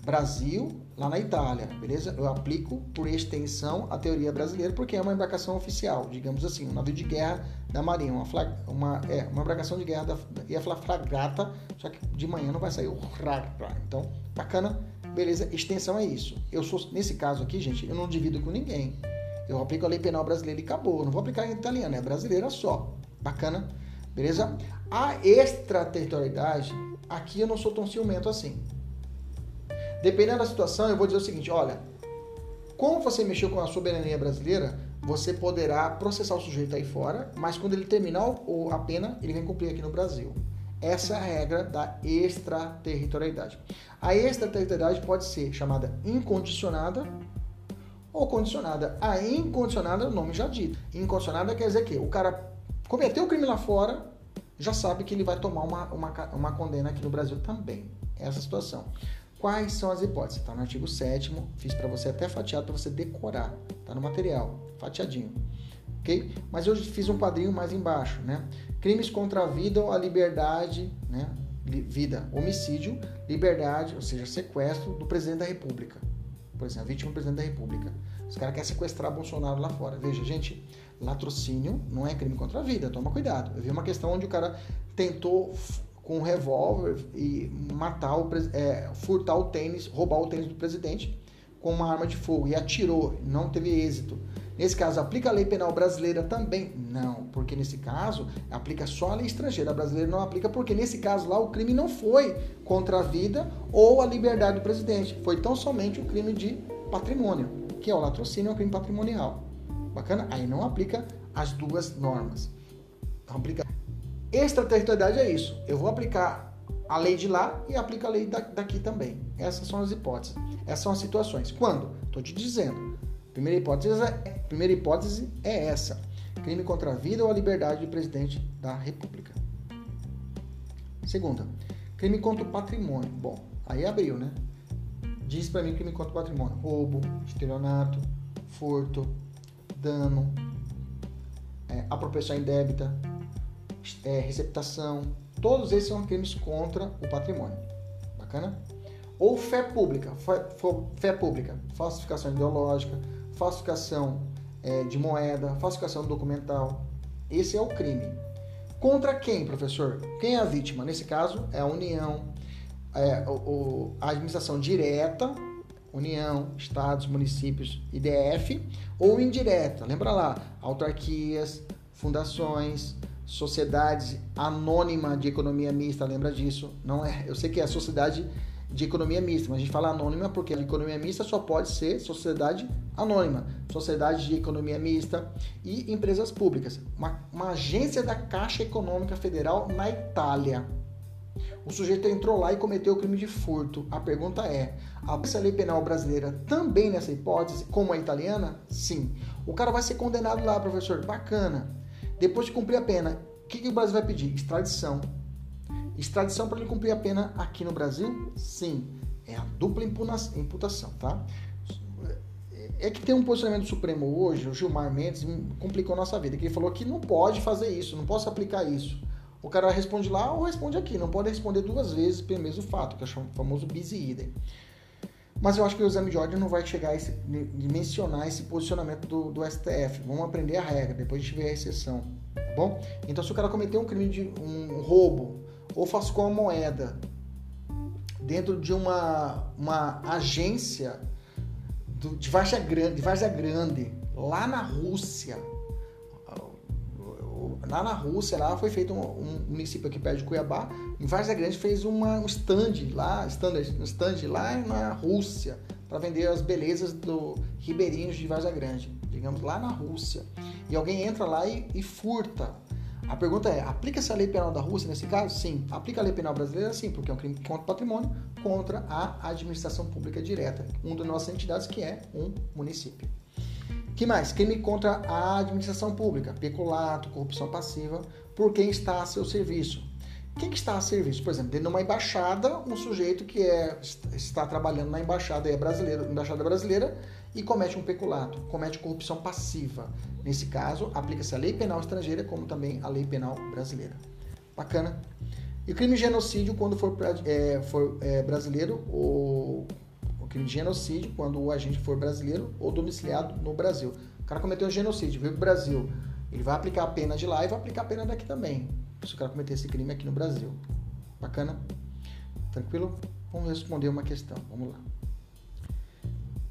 Brasil, lá na Itália, beleza? Eu aplico por extensão a teoria brasileira porque é uma embarcação oficial, digamos assim, um navio de guerra da Marinha, uma, flag, uma, é, uma embarcação de guerra da, ia falar fragata, só que de manhã não vai sair o Então, bacana, beleza? Extensão é isso. Eu sou, nesse caso aqui, gente, eu não divido com ninguém. Eu aplico a lei penal brasileira e acabou. Eu não vou aplicar em italiano, é brasileira só. Bacana? Beleza? A extraterritorialidade, aqui eu não sou tão ciumento assim. Dependendo da situação, eu vou dizer o seguinte: olha, como você mexeu com a soberania brasileira, você poderá processar o sujeito aí fora, mas quando ele terminar a pena, ele vem cumprir aqui no Brasil. Essa é a regra da extraterritorialidade. A extraterritorialidade pode ser chamada incondicionada ou condicionada. A incondicionada, o nome já dito. Incondicionada quer dizer que o cara cometeu o crime lá fora, já sabe que ele vai tomar uma, uma, uma condena aqui no Brasil também. Essa situação. Quais são as hipóteses? Está no artigo 7 fiz para você até fatiado para você decorar. Está no material, fatiadinho. Ok? Mas eu fiz um quadrinho mais embaixo, né? Crimes contra a vida ou a liberdade, né? Vida, homicídio, liberdade, ou seja, sequestro do presidente da República. Por exemplo, a vítima do presidente da República. Os caras querem sequestrar Bolsonaro lá fora. Veja, gente, latrocínio não é crime contra a vida, toma cuidado. Eu vi uma questão onde o cara tentou com um revólver e matar o é, furtar o tênis, roubar o tênis do presidente com uma arma de fogo e atirou, não teve êxito. Nesse caso, aplica a lei penal brasileira também? Não, porque nesse caso aplica só a lei estrangeira. A brasileira não aplica porque nesse caso lá o crime não foi contra a vida ou a liberdade do presidente, foi tão somente o um crime de patrimônio, que é o latrocínio, é um crime patrimonial. Bacana? Aí não aplica as duas normas. Então aplica Extraterritorialidade é isso. Eu vou aplicar a lei de lá e aplico a lei daqui também. Essas são as hipóteses. Essas são as situações. Quando? Estou te dizendo. Primeira hipótese, é, primeira hipótese é essa: crime contra a vida ou a liberdade do presidente da República. Segunda, crime contra o patrimônio. Bom, aí abriu, né? Diz para mim crime contra o patrimônio: roubo, estelionato, furto, dano, é, apropriação indébita, é, receptação, todos esses são crimes contra o patrimônio. Bacana? Ou fé pública, fé, fé pública, falsificação ideológica, falsificação é, de moeda, falsificação documental. Esse é o crime. Contra quem, professor? Quem é a vítima? Nesse caso, é a União, é, o, a administração direta, União, Estados, municípios, IDF, ou indireta. Lembra lá, autarquias, fundações, sociedade anônima de economia mista, lembra disso? Não é, eu sei que é a sociedade de economia mista, mas a gente fala anônima porque a economia mista só pode ser sociedade anônima, sociedade de economia mista e empresas públicas. Uma, uma agência da Caixa Econômica Federal na Itália. O sujeito entrou lá e cometeu o crime de furto. A pergunta é: a lei penal brasileira também nessa hipótese, como a italiana? Sim. O cara vai ser condenado lá, professor. Bacana. Depois de cumprir a pena, o que, que o Brasil vai pedir? Extradição. Extradição para ele cumprir a pena aqui no Brasil? Sim. É a dupla imputação, tá? É que tem um posicionamento do Supremo hoje, o Gilmar Mendes complicou a nossa vida, que ele falou que não pode fazer isso, não posso aplicar isso. O cara responde lá ou responde aqui, não pode responder duas vezes pelo mesmo fato, que é o famoso bis idem. Mas eu acho que o exame de ordem não vai chegar a esse, mencionar esse posicionamento do, do, STF. Vamos aprender a regra, depois a gente vê a exceção. Tá bom? Então, se o cara cometeu um crime de um roubo ou falsificou uma moeda dentro de uma, uma agência do, de, Varja Grande, de Varja Grande, lá na Rússia, lá na Rússia, lá foi feito um, um município aqui perto de Cuiabá, em Várzea Grande fez uma, um stand lá, stand, um stand lá na Rússia, para vender as belezas do ribeirinhos de Várzea Grande, digamos lá na Rússia. E alguém entra lá e, e furta. A pergunta é: aplica-se a lei penal da Rússia nesse caso? Sim. Aplica a lei penal brasileira? Sim, porque é um crime contra o patrimônio, contra a administração pública direta, uma das nossas entidades que é um município. Que mais? Crime contra a administração pública, peculato, corrupção passiva, por quem está a seu serviço. Quem que está a serviço? Por exemplo, dentro de uma embaixada, um sujeito que é, está trabalhando na embaixada é brasileiro, embaixada brasileira e comete um peculato, comete corrupção passiva. Nesse caso, aplica-se a lei penal estrangeira como também a lei penal brasileira. Bacana? E o crime de genocídio, quando for, é, for é, brasileiro ou crime de genocídio quando o agente for brasileiro ou domiciliado no Brasil. O cara cometeu um genocídio, veio para o Brasil. Ele vai aplicar a pena de lá e vai aplicar a pena daqui também. Se o cara cometer esse crime aqui no Brasil. Bacana? Tranquilo? Vamos responder uma questão. Vamos lá.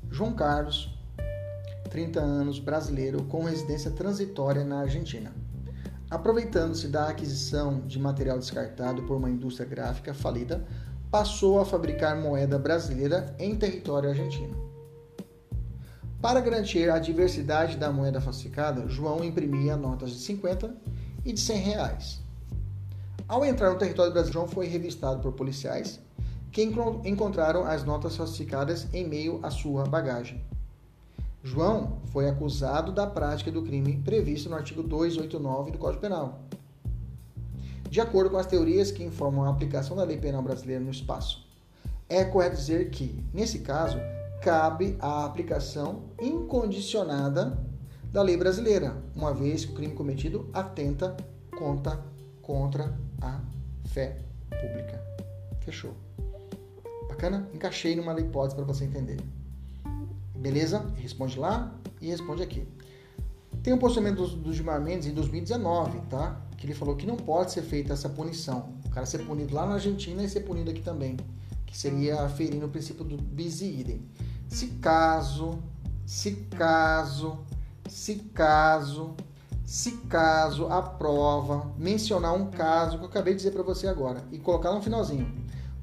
João Carlos, 30 anos, brasileiro, com residência transitória na Argentina. Aproveitando-se da aquisição de material descartado por uma indústria gráfica falida, passou a fabricar moeda brasileira em território argentino. Para garantir a diversidade da moeda falsificada, João imprimia notas de 50 e de 100 reais. Ao entrar no território brasileiro, João foi revistado por policiais que encontraram as notas falsificadas em meio à sua bagagem. João foi acusado da prática do crime previsto no artigo 289 do Código Penal, de acordo com as teorias que informam a aplicação da lei penal brasileira no espaço. É correto dizer que, nesse caso, cabe a aplicação incondicionada da lei brasileira, uma vez que o crime cometido atenta contra, contra a fé pública. Fechou. Bacana? Encaixei numa hipótese para você entender. Beleza? Responde lá e responde aqui. Tem um posicionamento do, do Gilmar Mendes em 2019, tá? que ele falou que não pode ser feita essa punição. O cara ser punido lá na Argentina e ser punido aqui também, que seria ferindo o princípio do bis idem. Se caso, se caso, se caso, se caso a prova mencionar um caso que eu acabei de dizer para você agora e colocar no finalzinho,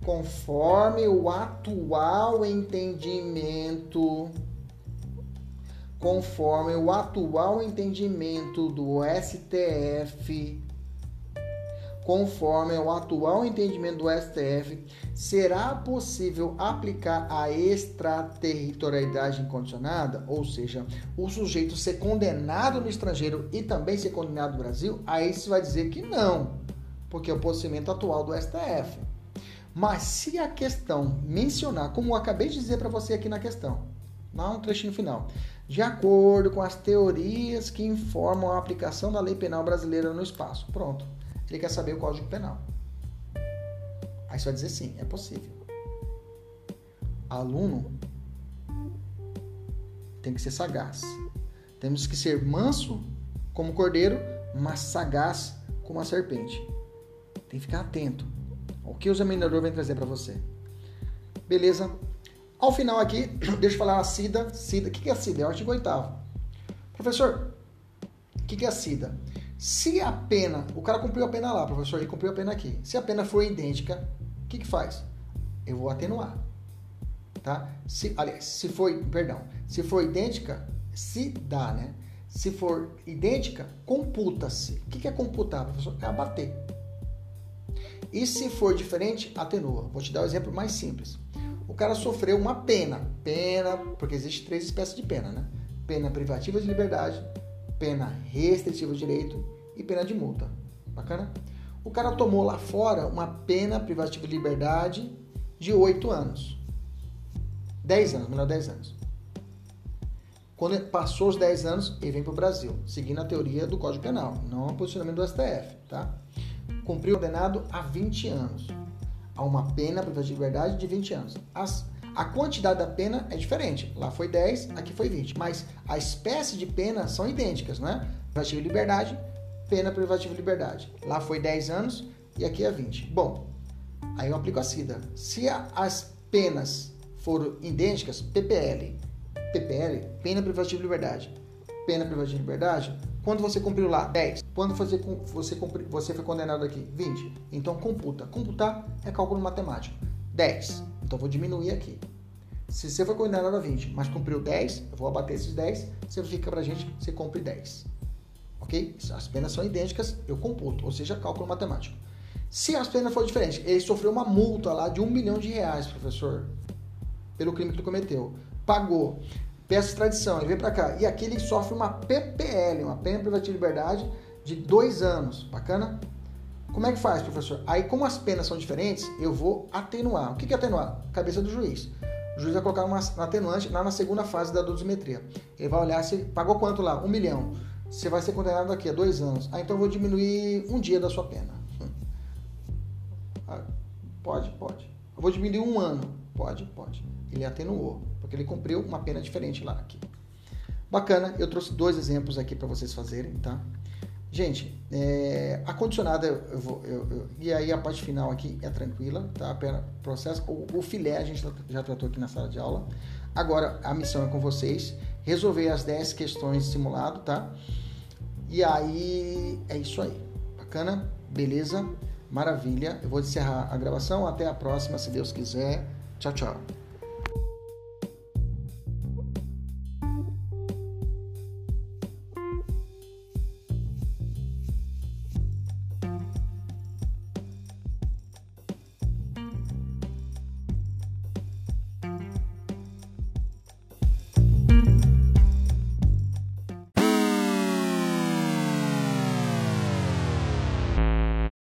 conforme o atual entendimento conforme o atual entendimento do STF, conforme o atual entendimento do STF, será possível aplicar a extraterritorialidade incondicionada, ou seja, o sujeito ser condenado no estrangeiro e também ser condenado no Brasil? Aí se vai dizer que não, porque é o posicionamento atual do STF. Mas se a questão mencionar, como eu acabei de dizer para você aqui na questão, lá no trechinho final, de acordo com as teorias que informam a aplicação da lei penal brasileira no espaço. Pronto. Ele quer saber o Código Penal. Aí você vai dizer sim, é possível. Aluno tem que ser sagaz. Temos que ser manso como cordeiro, mas sagaz como a serpente. Tem que ficar atento ao que o examinador vai trazer para você. Beleza? Ao final aqui, deixa eu falar a SIDA. SIDA, o que é a SIDA? É o artigo 8 Professor, o que é a SIDA? Se a pena, o cara cumpriu a pena lá, professor, ele cumpriu a pena aqui. Se a pena for idêntica, o que que faz? Eu vou atenuar. Tá? Se, aliás, se for, perdão, se for idêntica, se dá, né? Se for idêntica, computa-se. O que é computar, professor? É abater. E se for diferente, atenua. Vou te dar um exemplo mais simples o cara sofreu uma pena. Pena, porque existe três espécies de pena, né? Pena privativa de liberdade, pena restritiva de direito e pena de multa. Bacana? O cara tomou lá fora uma pena privativa de liberdade de 8 anos. 10 anos, melhor 10 anos. Quando passou os 10 anos, ele vem para o Brasil, seguindo a teoria do Código Penal, não o posicionamento do STF, tá? Cumpriu condenado a 20 anos a uma pena privativa de liberdade de 20 anos. As, a quantidade da pena é diferente. Lá foi 10, aqui foi 20. Mas a espécie de pena são idênticas, não é? Privativa de liberdade, pena privativa de liberdade. Lá foi 10 anos e aqui é 20. Bom, aí eu aplico a SIDA. Se a, as penas foram idênticas, PPL. PPL, pena privativa de liberdade. Pena privativa de liberdade, Quando você cumpriu lá? 10. Quando você, você, você foi condenado aqui? 20. Então computa. Computar é cálculo matemático. 10. Então vou diminuir aqui. Se você foi condenado a 20, mas cumpriu 10, eu vou abater esses 10, você fica pra gente, você cumpre 10. Ok? As penas são idênticas, eu computo, ou seja, cálculo matemático. Se as penas forem diferentes, ele sofreu uma multa lá de um milhão de reais, professor, pelo crime que ele cometeu. Pagou peça extradição, ele vem para cá. E aqui ele sofre uma PPL, uma pena privativa de liberdade de dois anos. Bacana? Como é que faz, professor? Aí, como as penas são diferentes, eu vou atenuar. O que é atenuar? Cabeça do juiz. O juiz vai colocar uma atenuante lá na segunda fase da dosimetria. Ele vai olhar se pagou quanto lá? Um milhão. Você vai ser condenado aqui a dois anos. Ah, então eu vou diminuir um dia da sua pena. Ah, pode, pode. Eu vou diminuir um ano. Pode, pode. Ele atenuou porque ele cumpriu uma pena diferente lá aqui. Bacana, eu trouxe dois exemplos aqui para vocês fazerem, tá? Gente, é, a condicionada eu vou, eu, eu, e aí a parte final aqui é tranquila, tá? A pena, processo, o, o filé a gente já tratou aqui na sala de aula. Agora a missão é com vocês, resolver as 10 questões simulado, tá? E aí é isso aí. Bacana? Beleza? Maravilha. Eu vou encerrar a gravação. Até a próxima, se Deus quiser. Tchau, tchau.